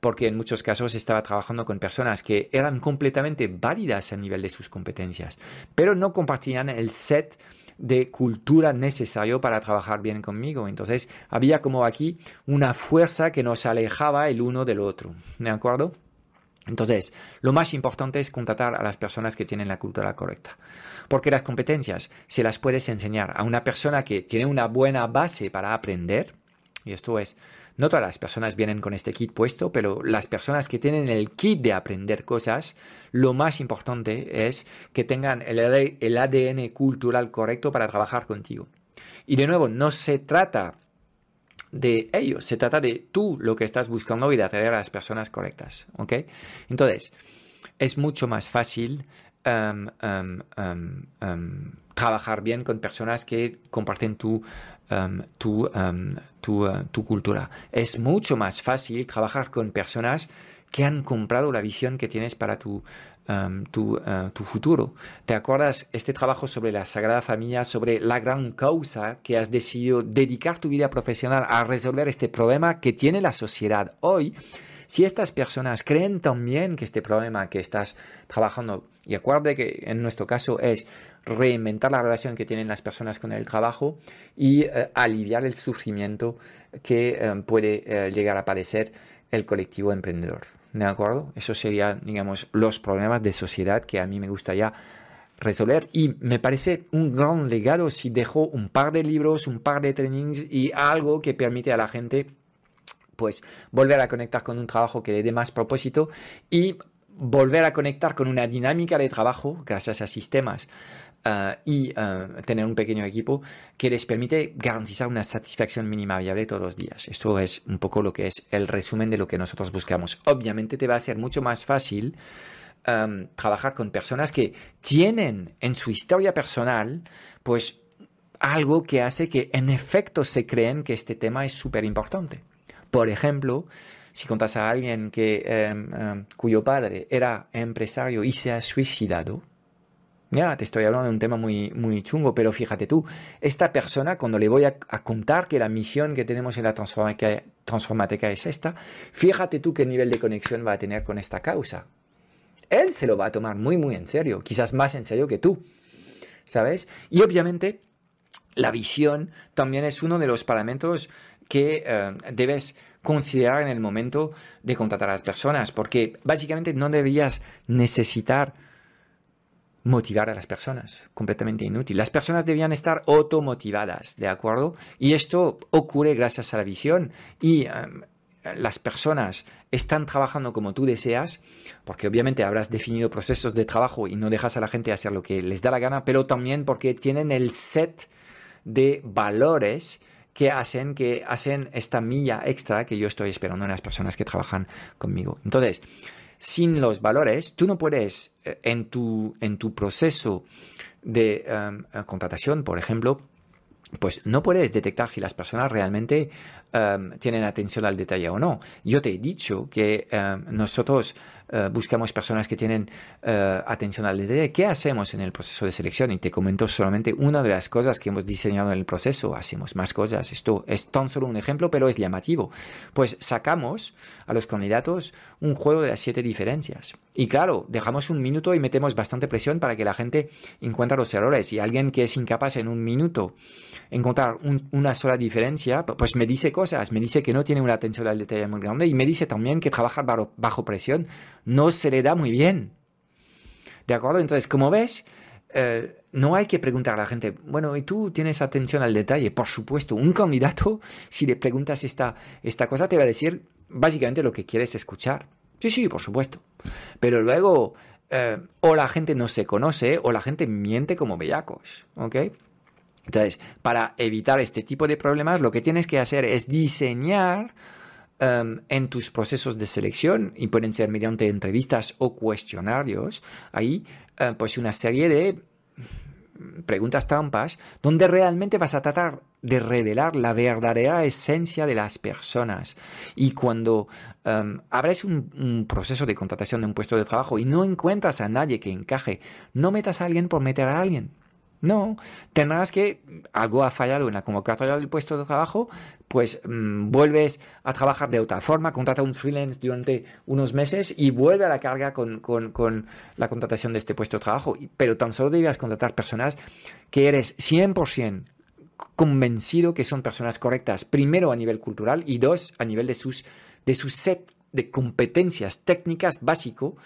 Porque en muchos casos estaba trabajando con personas que eran completamente válidas a nivel de sus competencias, pero no compartían el set de cultura necesario para trabajar bien conmigo. Entonces había como aquí una fuerza que nos alejaba el uno del otro, ¿de acuerdo? Entonces, lo más importante es contratar a las personas que tienen la cultura correcta. Porque las competencias se las puedes enseñar a una persona que tiene una buena base para aprender, y esto es no todas las personas vienen con este kit puesto, pero las personas que tienen el kit de aprender cosas, lo más importante es que tengan el, ADN cultural correcto para trabajar contigo. Y de nuevo, no se trata de ellos, se trata de tú lo que estás buscando y de atraer a las personas correctas. ¿Ok? Entonces, es mucho más fácil um, um, um, trabajar bien con personas que comparten tu Um, tu, um, uh, tu, cultura. Es mucho más fácil trabajar con personas que han comprado la visión que tienes para tu, um, tu, uh, tu, futuro. ¿Te acuerdas este trabajo sobre la Sagrada Familia, sobre la gran causa que has decidido dedicar tu vida profesional a resolver este problema que tiene la sociedad hoy? Si estas personas creen también que este problema que estás trabajando, y acuerde que en nuestro caso es reinventar la relación que tienen las personas con el trabajo y uh, aliviar el sufrimiento que um, puede uh, llegar a padecer el colectivo emprendedor. ¿De acuerdo? Eso serían, digamos, los problemas de sociedad que a mí me gustaría resolver y me parece un gran legado si dejo un par de libros, un par de trainings y algo que permite a la gente pues volver a conectar con un trabajo que le dé más propósito y volver a conectar con una dinámica de trabajo gracias a sistemas uh, y uh, tener un pequeño equipo que les permite garantizar una satisfacción mínima viable todos los días. Esto es un poco lo que es el resumen de lo que nosotros buscamos. Obviamente te va a ser mucho más fácil um, trabajar con personas que tienen en su historia personal pues algo que hace que en efecto se creen que este tema es súper importante. Por ejemplo, si contas a alguien que, um, um, cuyo padre era empresario y se ha suicidado, ya, te estoy hablando de un tema muy, muy chungo, pero fíjate tú, esta persona, cuando le voy a, a contar que la misión que tenemos en la transformateca es esta, fíjate tú qué nivel de conexión va a tener con esta causa. Él se lo va a tomar muy, muy en serio, quizás más en serio que tú, ¿sabes? Y obviamente la visión también es uno de los parámetros que uh, debes considerar en el momento de contratar a las personas, porque básicamente no deberías necesitar motivar a las personas, completamente inútil. Las personas debían estar automotivadas, ¿de acuerdo? Y esto ocurre gracias a la visión y um, las personas están trabajando como tú deseas, porque obviamente habrás definido procesos de trabajo y no dejas a la gente hacer lo que les da la gana, pero también porque tienen el set de valores que hacen que hacen esta milla extra que yo estoy esperando en las personas que trabajan conmigo. Entonces, sin los valores, tú no puedes eh, en tu, en tu proceso de um, contratación, por ejemplo, pues no puedes detectar si las personas realmente um, tienen atención al detalle o no. Yo te he dicho que um, nosotros uh, buscamos personas que tienen uh, atención al detalle. ¿Qué hacemos en el proceso de selección? Y te comento solamente una de las cosas que hemos diseñado en el proceso. Hacemos más cosas. Esto es tan solo un ejemplo, pero es llamativo. Pues sacamos a los candidatos un juego de las siete diferencias. Y claro, dejamos un minuto y metemos bastante presión para que la gente encuentre los errores. Y alguien que es incapaz en un minuto encontrar un, una sola diferencia, pues me dice cosas, me dice que no tiene una atención al detalle muy grande y me dice también que trabajar bajo, presión no se le da muy bien. ¿De acuerdo? Entonces, como ves, eh, no hay que preguntar a la gente, bueno, ¿y tú tienes atención al detalle? Por supuesto, un candidato, [LAUGHS] si le preguntas esta, esta cosa, te va a decir básicamente lo que quieres escuchar. Sí, sí, por supuesto. Pero luego, eh, o la gente no se conoce, o la gente miente como bellacos, ¿ok? Entonces, para evitar este tipo de problemas, lo que tienes que hacer es diseñar um, en tus procesos de selección, y pueden ser mediante entrevistas o cuestionarios, ahí, uh, pues una serie de preguntas trampas, donde realmente vas a tratar de revelar la verdadera esencia de las personas. Y cuando um, abres un, proceso de contratación de un puesto de trabajo y no encuentras a nadie que encaje, no metas a alguien por meter a alguien. No, tendrás que, algo ha fallado en la convocatoria del puesto de trabajo, pues mmm, vuelves a trabajar de otra forma, contrata un freelance durante unos meses y vuelve a la carga con, con, con la contratación de este puesto de trabajo. Pero tan solo debías contratar personas que eres 100% convencido que son personas correctas, primero a nivel cultural y dos a nivel de, sus, de su set de competencias técnicas básico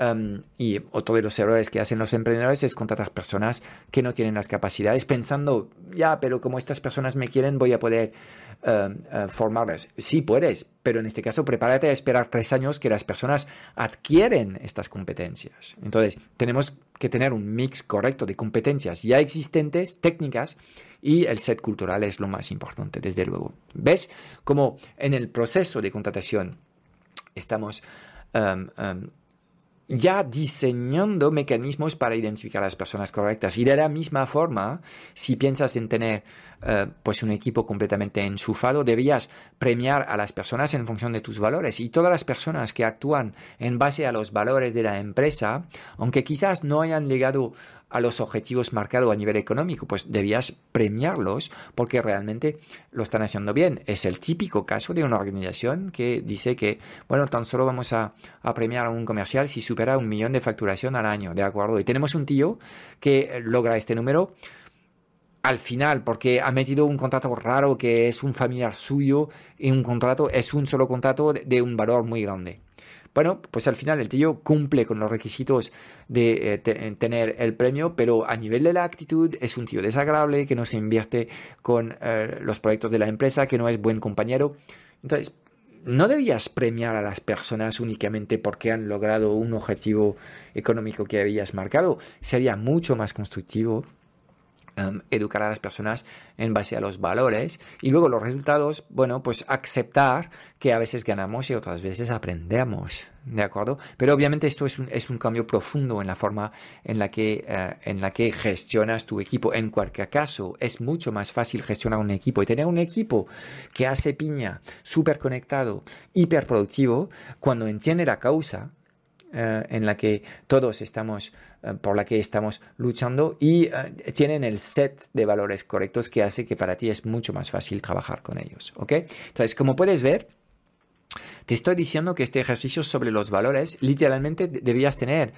Um, y otro de los errores que hacen los emprendedores es contratar personas que no tienen las capacidades pensando, ya, pero como estas personas me quieren, voy a poder uh, uh, formarlas. Sí puedes, pero en este caso prepárate a esperar tres años que las personas adquieren estas competencias. Entonces, tenemos que tener un mix correcto de competencias ya existentes, técnicas, y el set cultural es lo más importante, desde luego. ¿Ves? Como en el proceso de contratación estamos... Um, um, ya diseñando mecanismos para identificar a las personas correctas. Y de la misma forma, si piensas en tener eh, pues un equipo completamente enchufado, debías premiar a las personas en función de tus valores. Y todas las personas que actúan en base a los valores de la empresa, aunque quizás no hayan llegado a los objetivos marcados a nivel económico, pues debías premiarlos porque realmente lo están haciendo bien. Es el típico caso de una organización que dice que, bueno, tan solo vamos a, a premiar a un comercial si supera un millón de facturación al año, ¿de acuerdo? Y tenemos un tío que logra este número al final, porque ha metido un contrato raro que es un familiar suyo y un contrato es un solo contrato de un valor muy grande. Bueno, pues al final el tío cumple con los requisitos de eh, tener el premio, pero a nivel de la actitud es un tío desagradable, que no se invierte con eh, los proyectos de la empresa, que no es buen compañero. Entonces, no debías premiar a las personas únicamente porque han logrado un objetivo económico que habías marcado. Sería mucho más constructivo Em, educar a las personas en base a los valores y luego los resultados, bueno, pues aceptar que a veces ganamos y otras veces aprendemos, ¿de acuerdo? Pero obviamente esto es un, es un cambio profundo en la forma en la, que, eh, en la que gestionas tu equipo. En cualquier caso, es mucho más fácil gestionar un equipo y tener un equipo que hace piña, súper conectado, hiper productivo, cuando entiende la causa, eh, en la que todos estamos, eh, por la que estamos luchando y eh, tienen el set de valores correctos que hace que para ti es mucho más fácil trabajar con ellos. ¿ok? Entonces, como puedes ver, te estoy diciendo que este ejercicio sobre los valores literalmente debías tener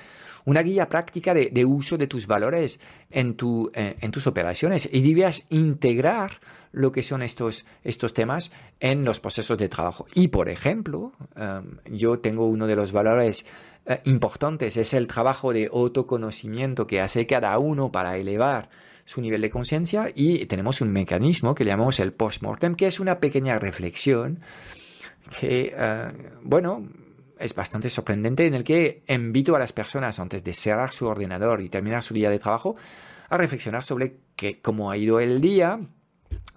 una guía práctica de, uso de tus valores en, tu, en tus operaciones y debías integrar lo que son estos, estos temas en los procesos de trabajo. Y, por ejemplo, yo tengo uno de los valores eh, importantes es el trabajo de autoconocimiento que hace cada uno para elevar su nivel de conciencia y tenemos un mecanismo que llamamos el post-mortem, que es una pequeña reflexión que, eh, bueno, es bastante sorprendente en el que invito a las personas antes de cerrar su ordenador y terminar su día de trabajo a reflexionar sobre cómo ha ido el día,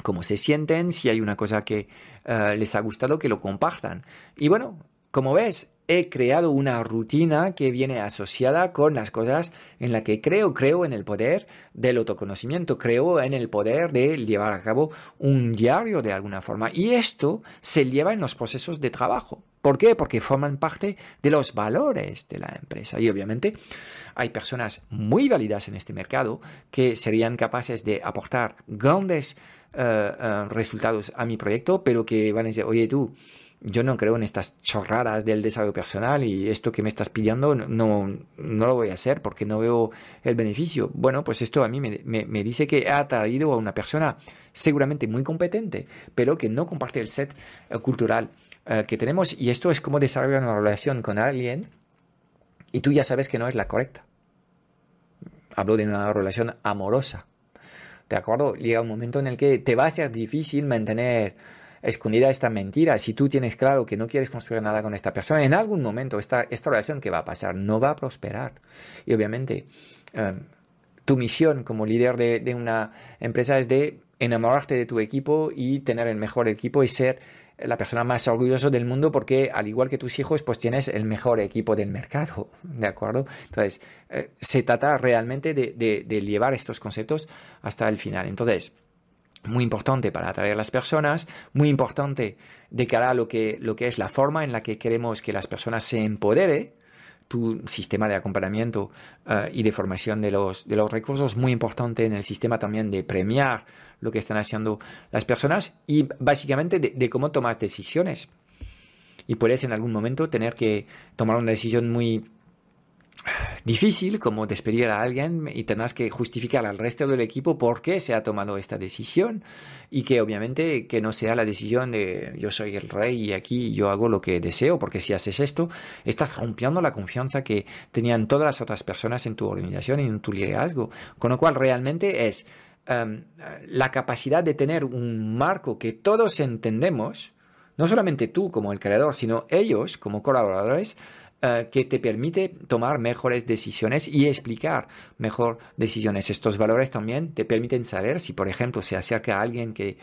cómo se sienten, si hay una cosa que eh, les ha gustado, que lo compartan. Y bueno, como ves, he creado una rutina que viene asociada con las cosas en las que creo. Creo en el poder del autoconocimiento, creo en el poder de llevar a cabo un diario de alguna forma. Y esto se lleva en los procesos de trabajo. ¿Por qué? Porque forman parte de los valores de la empresa. Y obviamente hay personas muy válidas en este mercado que serían capaces de aportar grandes eh, eh, resultados a mi proyecto, pero que van a decir, oye tú, yo no creo en estas chorradas del desarrollo personal y esto que me estás pidiendo no, no lo voy a hacer porque no veo el beneficio. Bueno, pues esto a mí me, me, dice que ha traído a una persona seguramente muy competente, pero que no comparte el set eh, cultural eh, que tenemos y esto es como desarrollar una relación con alguien y tú ya sabes que no es la correcta. Hablo de una relación amorosa. ¿De acuerdo? Llega un momento en el que te va a ser difícil mantener escondida esta mentira, si tú tienes claro que no quieres construir nada con esta persona, en algún momento esta, esta relación que va a pasar no va a prosperar. Y obviamente em, tu misión como líder de, una empresa es de enamorarte de tu equipo y tener el mejor equipo y ser la persona más orgullosa del mundo porque al igual que tus hijos pues tienes el mejor equipo del mercado, ¿de acuerdo? Entonces eh, se trata realmente de, de llevar estos conceptos hasta el final. Entonces, muy importante para atraer a las personas, muy importante de cara a lo que, lo que es la forma en la que queremos que las personas se empodere, tu sistema de acompañamiento eh, y de formación de los, de los recursos, muy importante en el sistema también de premiar lo que están haciendo las personas y básicamente de, de cómo tomas decisiones. Y puedes en algún momento tener que tomar una decisión muy difícil como despedir a alguien y tengas que justificar al resto del equipo por qué se ha tomado esta decisión y que obviamente que no sea la decisión de yo soy el rey y aquí yo hago lo que deseo porque si haces esto estás rompiendo la confianza que tenían todas las otras personas en tu organización y en tu liderazgo. Con lo cual realmente es em, la capacidad de tener un marco que todos entendemos no solamente tú como el creador, sino ellos como colaboradores, eh, que te permite tomar mejores decisiones y explicar mejor decisiones. Estos valores también te permiten saber si, por ejemplo, se acerca a alguien que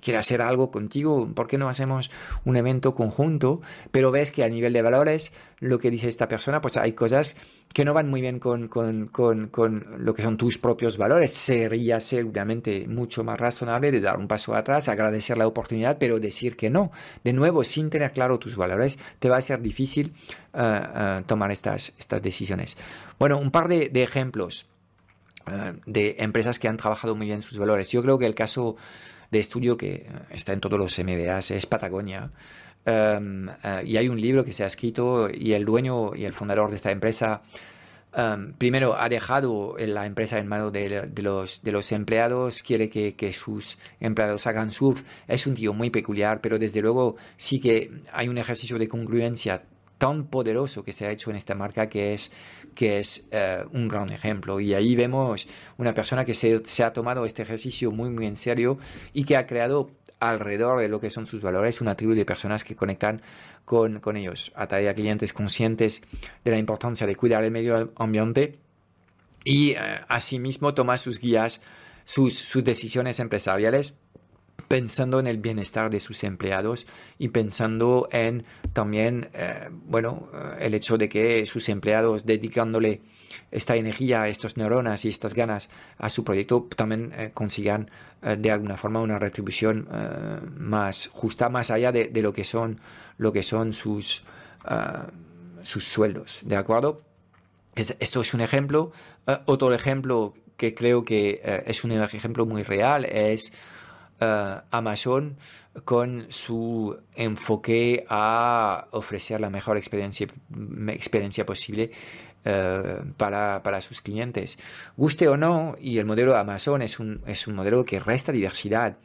quiere hacer algo contigo, ¿por qué no hacemos un evento conjunto? Pero ves que a nivel de valores, lo que dice esta persona, pues hay cosas que no van muy bien con, con, con, con lo que son tus propios valores. Sería seguramente mucho más razonable de dar un paso atrás, agradecer la oportunidad, pero decir que no. De nuevo, sin tener claro tus valores, te va a ser difícil tomar estas, estas decisiones. Bueno, un par de, ejemplos eh, de empresas que han trabajado muy bien sus valores. Yo creo que el caso de estudio que está en todos los MBAs es Patagonia. Em, eh, y hay un libro que se ha escrito y el dueño y el fundador de esta empresa em, primero ha dejado la empresa en manos de, los, empleados, quiere que, sus empleados hagan surf. Es un tío muy peculiar, pero desde luego sí que hay un ejercicio de congruencia tan poderoso que se ha hecho en esta marca que es, que es eh, un gran ejemplo. Y ahí vemos una persona que se, ha tomado este ejercicio muy, muy en serio y que ha creado alrededor de lo que son sus valores una tribu de personas que conectan con, con ellos. Atrae a clientes conscientes de la importancia de cuidar el medio ambiente y eh, asimismo toma sus guías, sus, sus decisiones empresariales pensando en el bienestar de sus empleados y pensando en también, eh, bueno, eh, el hecho de que sus empleados dedicándole esta energía, estas neuronas y estas ganas a su proyecto también eh, consigan de alguna forma una retribución más justa, más allá de, lo que son, lo que son sus, sus sueldos, ¿de acuerdo? Esto es un ejemplo. otro ejemplo que creo que es un ejemplo muy real es eh, Amazon con su enfoque a ofrecer la mejor experiencia, experiencia posible eh, para, para, sus clientes. Guste o no, y el modelo de Amazon es un, es un modelo que resta diversidad.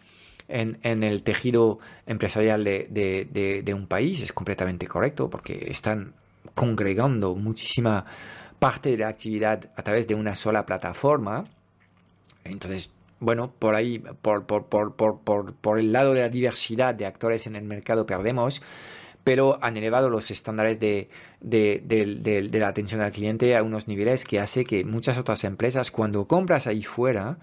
En, en el tejido empresarial de, de, de, un país es completamente correcto porque están congregando muchísima parte de la actividad a través de una sola plataforma. Entonces, bueno, por ahí, por, por, por, por, el lado de la diversidad de actores en el mercado perdemos, pero han elevado los estándares de, de, de, la atención al cliente a unos niveles que hace que muchas otras empresas, cuando compras ahí fuera,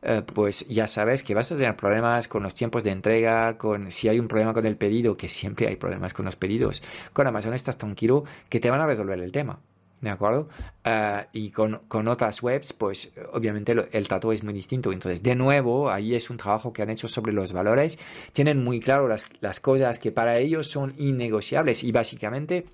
eh, pues ya sabes que vas a tener problemas con los tiempos de entrega, con si hay un problema con el pedido, que siempre hay problemas con los pedidos. Con Amazon estás tranquilo que te van a resolver el tema. ¿De acuerdo? Ah, y con, con, otras webs, pues obviamente el trato es muy distinto. Entonces, de nuevo, ahí es un trabajo que han hecho sobre los valores. Tienen muy claro las, las cosas que para ellos son innegociables y básicamente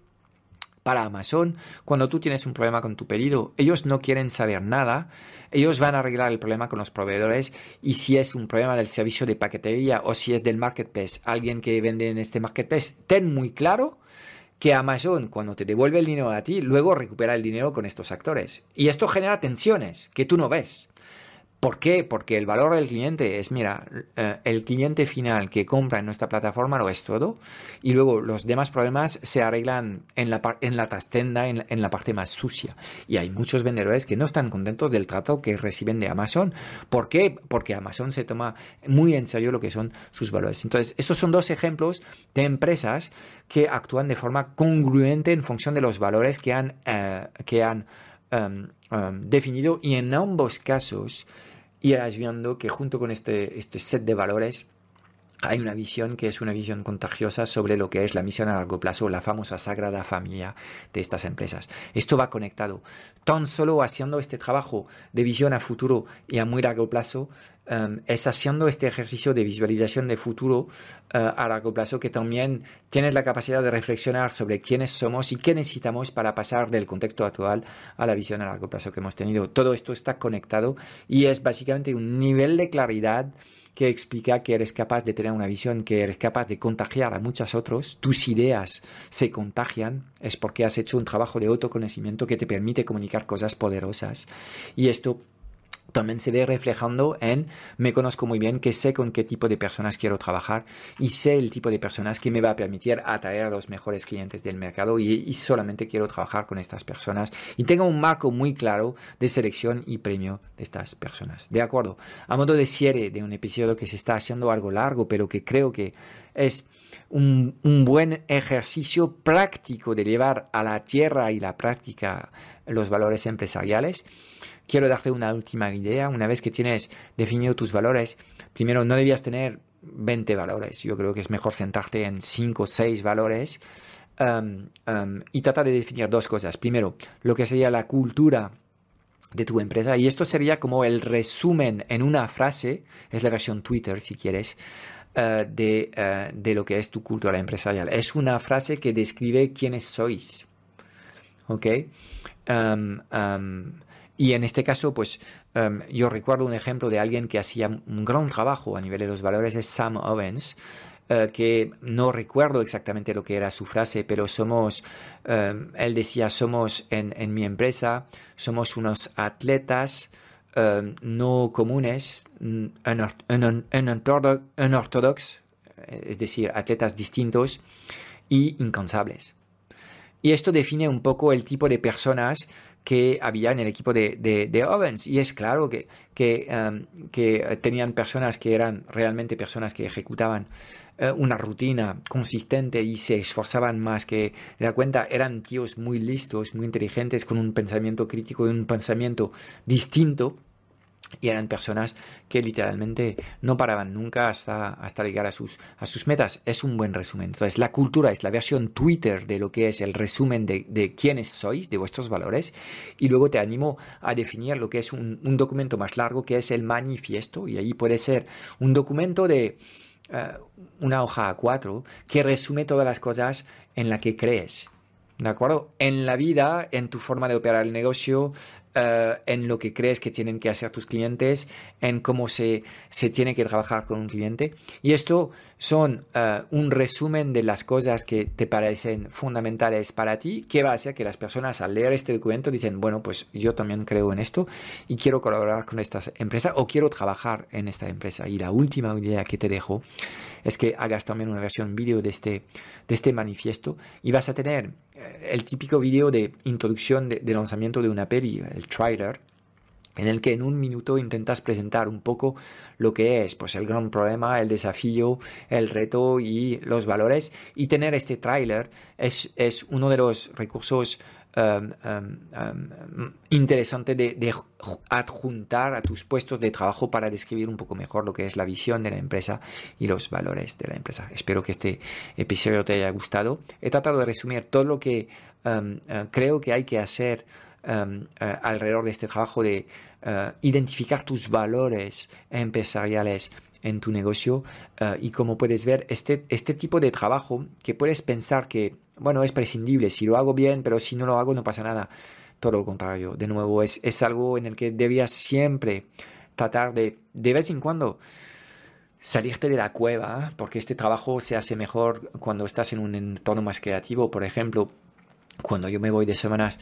para Amazon, cuando tú tienes un problema con tu pedido, ellos no quieren saber nada, ellos van a arreglar el problema con los proveedores y si es un problema del servicio de paquetería o si es del marketplace, alguien que vende en este marketplace, ten muy claro que Amazon, cuando te devuelve el dinero a ti, luego recupera el dinero con estos actores. Y esto genera tensiones que tú no ves. ¿Por qué? Porque el valor del cliente es, mira, eh, el cliente final que compra en nuestra plataforma lo es todo y luego los demás problemas se arreglan en la, en la trastenda, en, en, la parte más sucia. Y hay muchos vendedores que no están contentos del trato que reciben de Amazon. ¿Por qué? Porque Amazon se toma muy en serio lo que son sus valores. Entonces, estos son dos ejemplos de empresas que actúan de forma congruente en función de los valores que han, eh, que han em, em, definido y en ambos casos irás viendo que junto con este, este set de valores hay una visión que es una visión contagiosa sobre lo que es la misión a largo plazo, la famosa sagrada familia de estas empresas. Esto va conectado. Tan solo haciendo este trabajo de visión a futuro y a muy largo plazo, em, es haciendo este ejercicio de visualización de futuro eh, a largo plazo que también tienes la capacidad de reflexionar sobre quiénes somos y qué necesitamos para pasar del contexto actual a la visión a largo plazo que hemos tenido. Todo esto está conectado y es básicamente un nivel de claridad que explica que eres capaz de tener una visión, que eres capaz de contagiar a muchos otros, tus ideas se contagian, es porque has hecho un trabajo de autoconocimiento que te permite comunicar cosas poderosas. Y esto también se ve reflejando en me conozco muy bien, que sé con qué tipo de personas quiero trabajar y sé el tipo de personas que me va a permitir atraer a los mejores clientes del mercado y, solamente quiero trabajar con estas personas y tengo un marco muy claro de selección y premio de estas personas. De acuerdo, a modo de cierre de un episodio que se está haciendo algo largo, pero que creo que es un, un, buen ejercicio práctico de llevar a la tierra y la práctica los valores empresariales quiero darte una última idea. Una vez que tienes definido tus valores, primero no debías tener 20 valores. Yo creo que es mejor centrarte en 5 o 6 valores um, um, y tratar de definir dos cosas. Primero, lo que sería la cultura de tu empresa. Y esto sería como el resumen en una frase, es la versión Twitter si quieres, uh, de, uh, de, lo que es tu cultura empresarial. Es una frase que describe quiénes sois. ¿Ok? Um, y en este caso, pues em, yo recuerdo un ejemplo de alguien que hacía un gran trabajo a nivel de los valores, es Sam Owens, eh, que no recuerdo exactamente lo que era su frase, pero somos, em, él decía, somos en, en, mi empresa, somos unos atletas em, no comunes, en ortodox, es decir, atletas distintos y incansables. Y esto define un poco el tipo de personas que había en el equipo de, de, Owens. Y es claro que, que, um, que, tenían personas que eran realmente personas que ejecutaban uh, una rutina consistente y se esforzaban más que de la cuenta. Eran tíos muy listos, muy inteligentes, con un pensamiento crítico y un pensamiento distinto y eran personas que literalmente no paraban nunca hasta, hasta llegar a sus, a sus metas. Es un buen resumen. Entonces, la cultura es la versión Twitter de lo que es el resumen de, de quiénes sois, de vuestros valores. Y luego te animo a definir lo que es un, documento más largo, que es el manifiesto. Y ahí puede ser un documento de eh, una hoja a cuatro que resume todas las cosas en las que crees. ¿De acuerdo? En la vida, en tu forma de operar el negocio, eh, en lo que crees que tienen que hacer tus clientes, en cómo se, se tiene que trabajar con un cliente. Y esto son eh, un resumen de las cosas que te parecen fundamentales para ti, que va a hacer que las personas al leer este documento dicen, bueno, pues yo también creo en esto y quiero colaborar con esta empresa o quiero trabajar en esta empresa. Y la última idea que te dejo es que hagas también una versión vídeo de este, de este manifiesto y vas a tener el típico video de introducción de, lanzamiento de una peli, el trailer, en el que en un minuto intentas presentar un poco lo que es pues el gran problema, el desafío, el reto y los valores. Y tener este trailer es, es uno de los recursos Um, um, um, interesante de, adjuntar a tus puestos de trabajo para describir un poco mejor lo que es la visión de la empresa y los valores de la empresa. Espero que este episodio te haya gustado. He tratado de resumir todo lo que uh, creo que hay que hacer uh, alrededor de este trabajo de uh, identificar tus valores empresariales en tu negocio y como puedes ver este, este tipo de trabajo que puedes pensar que bueno, es prescindible, si lo hago bien, pero si no lo hago no pasa nada. Todo lo contrario, de nuevo, es, es algo en el que debías siempre tratar de, de vez en cuando, salirte de la cueva, porque este trabajo se hace mejor cuando estás en un entorno más creativo. Por ejemplo, cuando yo me voy de semanas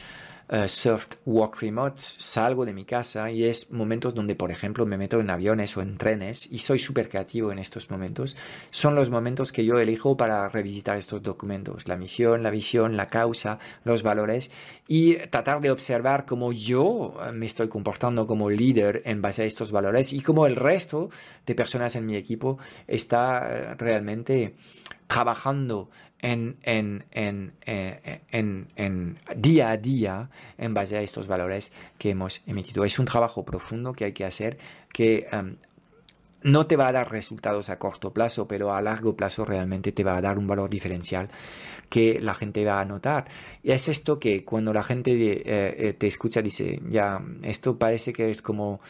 uh, surf walk remote, salgo de mi casa y es momentos donde, por ejemplo, me meto en aviones o en trenes y soy súper creativo en estos momentos. Son los momentos que yo elijo para revisitar estos documentos, la misión, la visión, la causa, los valores y tratar de observar cómo yo eh, me estoy comportando como líder en base a estos valores y cómo el resto de personas en mi equipo está eh, realmente trabajando en, eh, en, en, día a día en base a estos valores que hemos emitido. Es un trabajo profundo que hay que hacer que em, no te va a dar resultados a corto plazo, pero a largo plazo realmente te va a dar un valor diferencial que la gente va a notar. Y es esto que cuando la gente eh, eh, te escucha dice, ya, esto parece que es como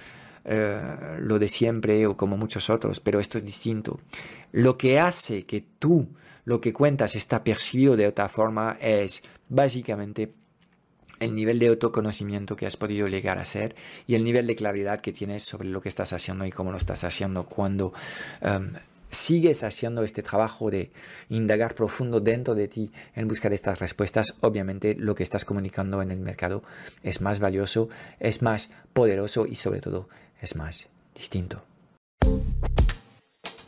lo de siempre o como muchos otros, pero esto es distinto. Lo que hace que tú lo que cuentas está percibido de otra forma es básicamente el nivel de autoconocimiento que has podido llegar a ser y el nivel de claridad que tienes sobre lo que estás haciendo y cómo lo estás haciendo cuando um, sigues haciendo este trabajo de indagar profundo dentro de ti en buscar estas respuestas, obviamente lo que estás comunicando en el mercado es más valioso, es más poderoso y sobre todo es más distinto.